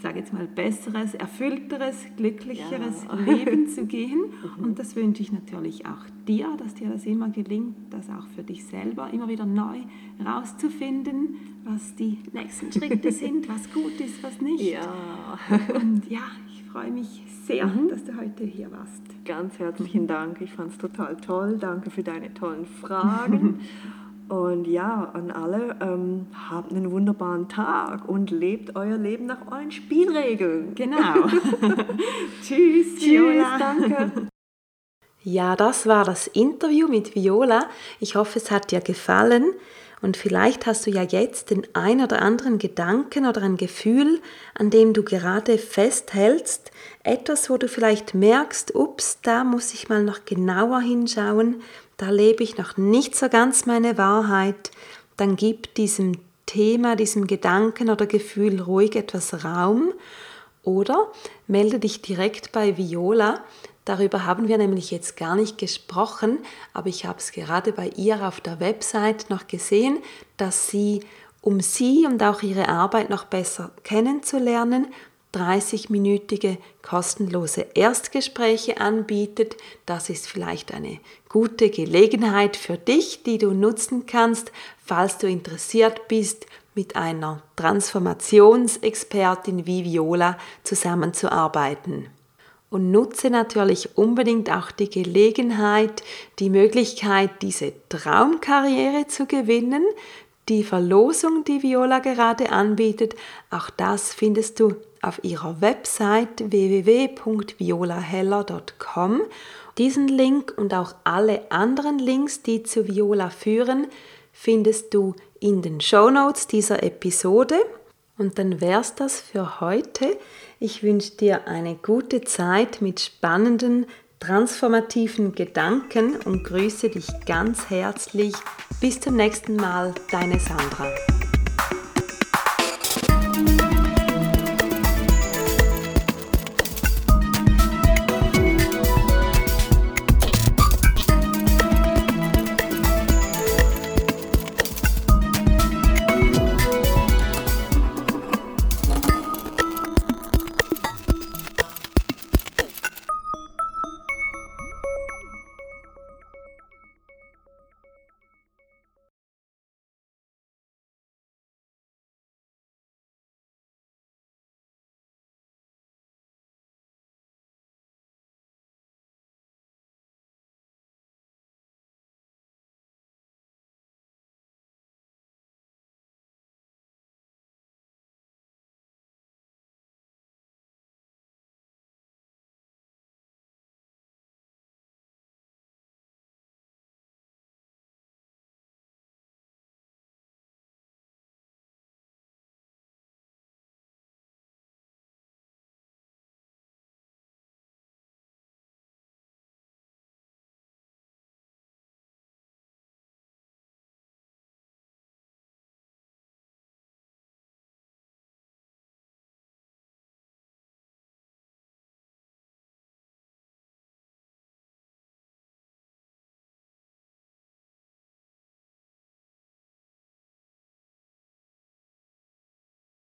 sage jetzt mal, besseres, erfüllteres, glücklicheres ja. [laughs] Leben zu gehen. Mhm. Und das wünsche ich natürlich auch dir, dass dir das immer gelingt, das auch für dich selber immer wieder neu rauszufinden, was die nächsten Schritte [laughs] sind, was gut ist, was nicht. Ja. Und ja, freue mich sehr, mhm. dass du heute hier warst. Ganz herzlichen Dank. Ich fand es total toll. Danke für deine tollen Fragen. [laughs] Und ja, an alle, ähm, habt einen wunderbaren Tag und lebt euer Leben nach euren Spielregeln. Genau. [laughs] Tschüss, Tschüss, Viola. danke. Ja, das war das Interview mit Viola. Ich hoffe, es hat dir gefallen. Und vielleicht hast du ja jetzt den ein oder anderen Gedanken oder ein Gefühl, an dem du gerade festhältst, etwas, wo du vielleicht merkst, ups, da muss ich mal noch genauer hinschauen, da lebe ich noch nicht so ganz meine Wahrheit, dann gib diesem Thema, diesem Gedanken oder Gefühl ruhig etwas Raum. Oder melde dich direkt bei Viola. Darüber haben wir nämlich jetzt gar nicht gesprochen, aber ich habe es gerade bei ihr auf der Website noch gesehen, dass sie, um sie und auch ihre Arbeit noch besser kennenzulernen, 30-minütige kostenlose Erstgespräche anbietet. Das ist vielleicht eine gute Gelegenheit für dich, die du nutzen kannst, falls du interessiert bist, mit einer Transformationsexpertin wie Viola zusammenzuarbeiten. Und nutze natürlich unbedingt auch die Gelegenheit, die Möglichkeit, diese Traumkarriere zu gewinnen. Die Verlosung, die Viola gerade anbietet, auch das findest du auf ihrer Website www.violaheller.com. Diesen Link und auch alle anderen Links, die zu Viola führen, findest du in den Show Notes dieser Episode. Und dann wär's das für heute. Ich wünsche dir eine gute Zeit mit spannenden, transformativen Gedanken und grüße dich ganz herzlich. Bis zum nächsten Mal, deine Sandra.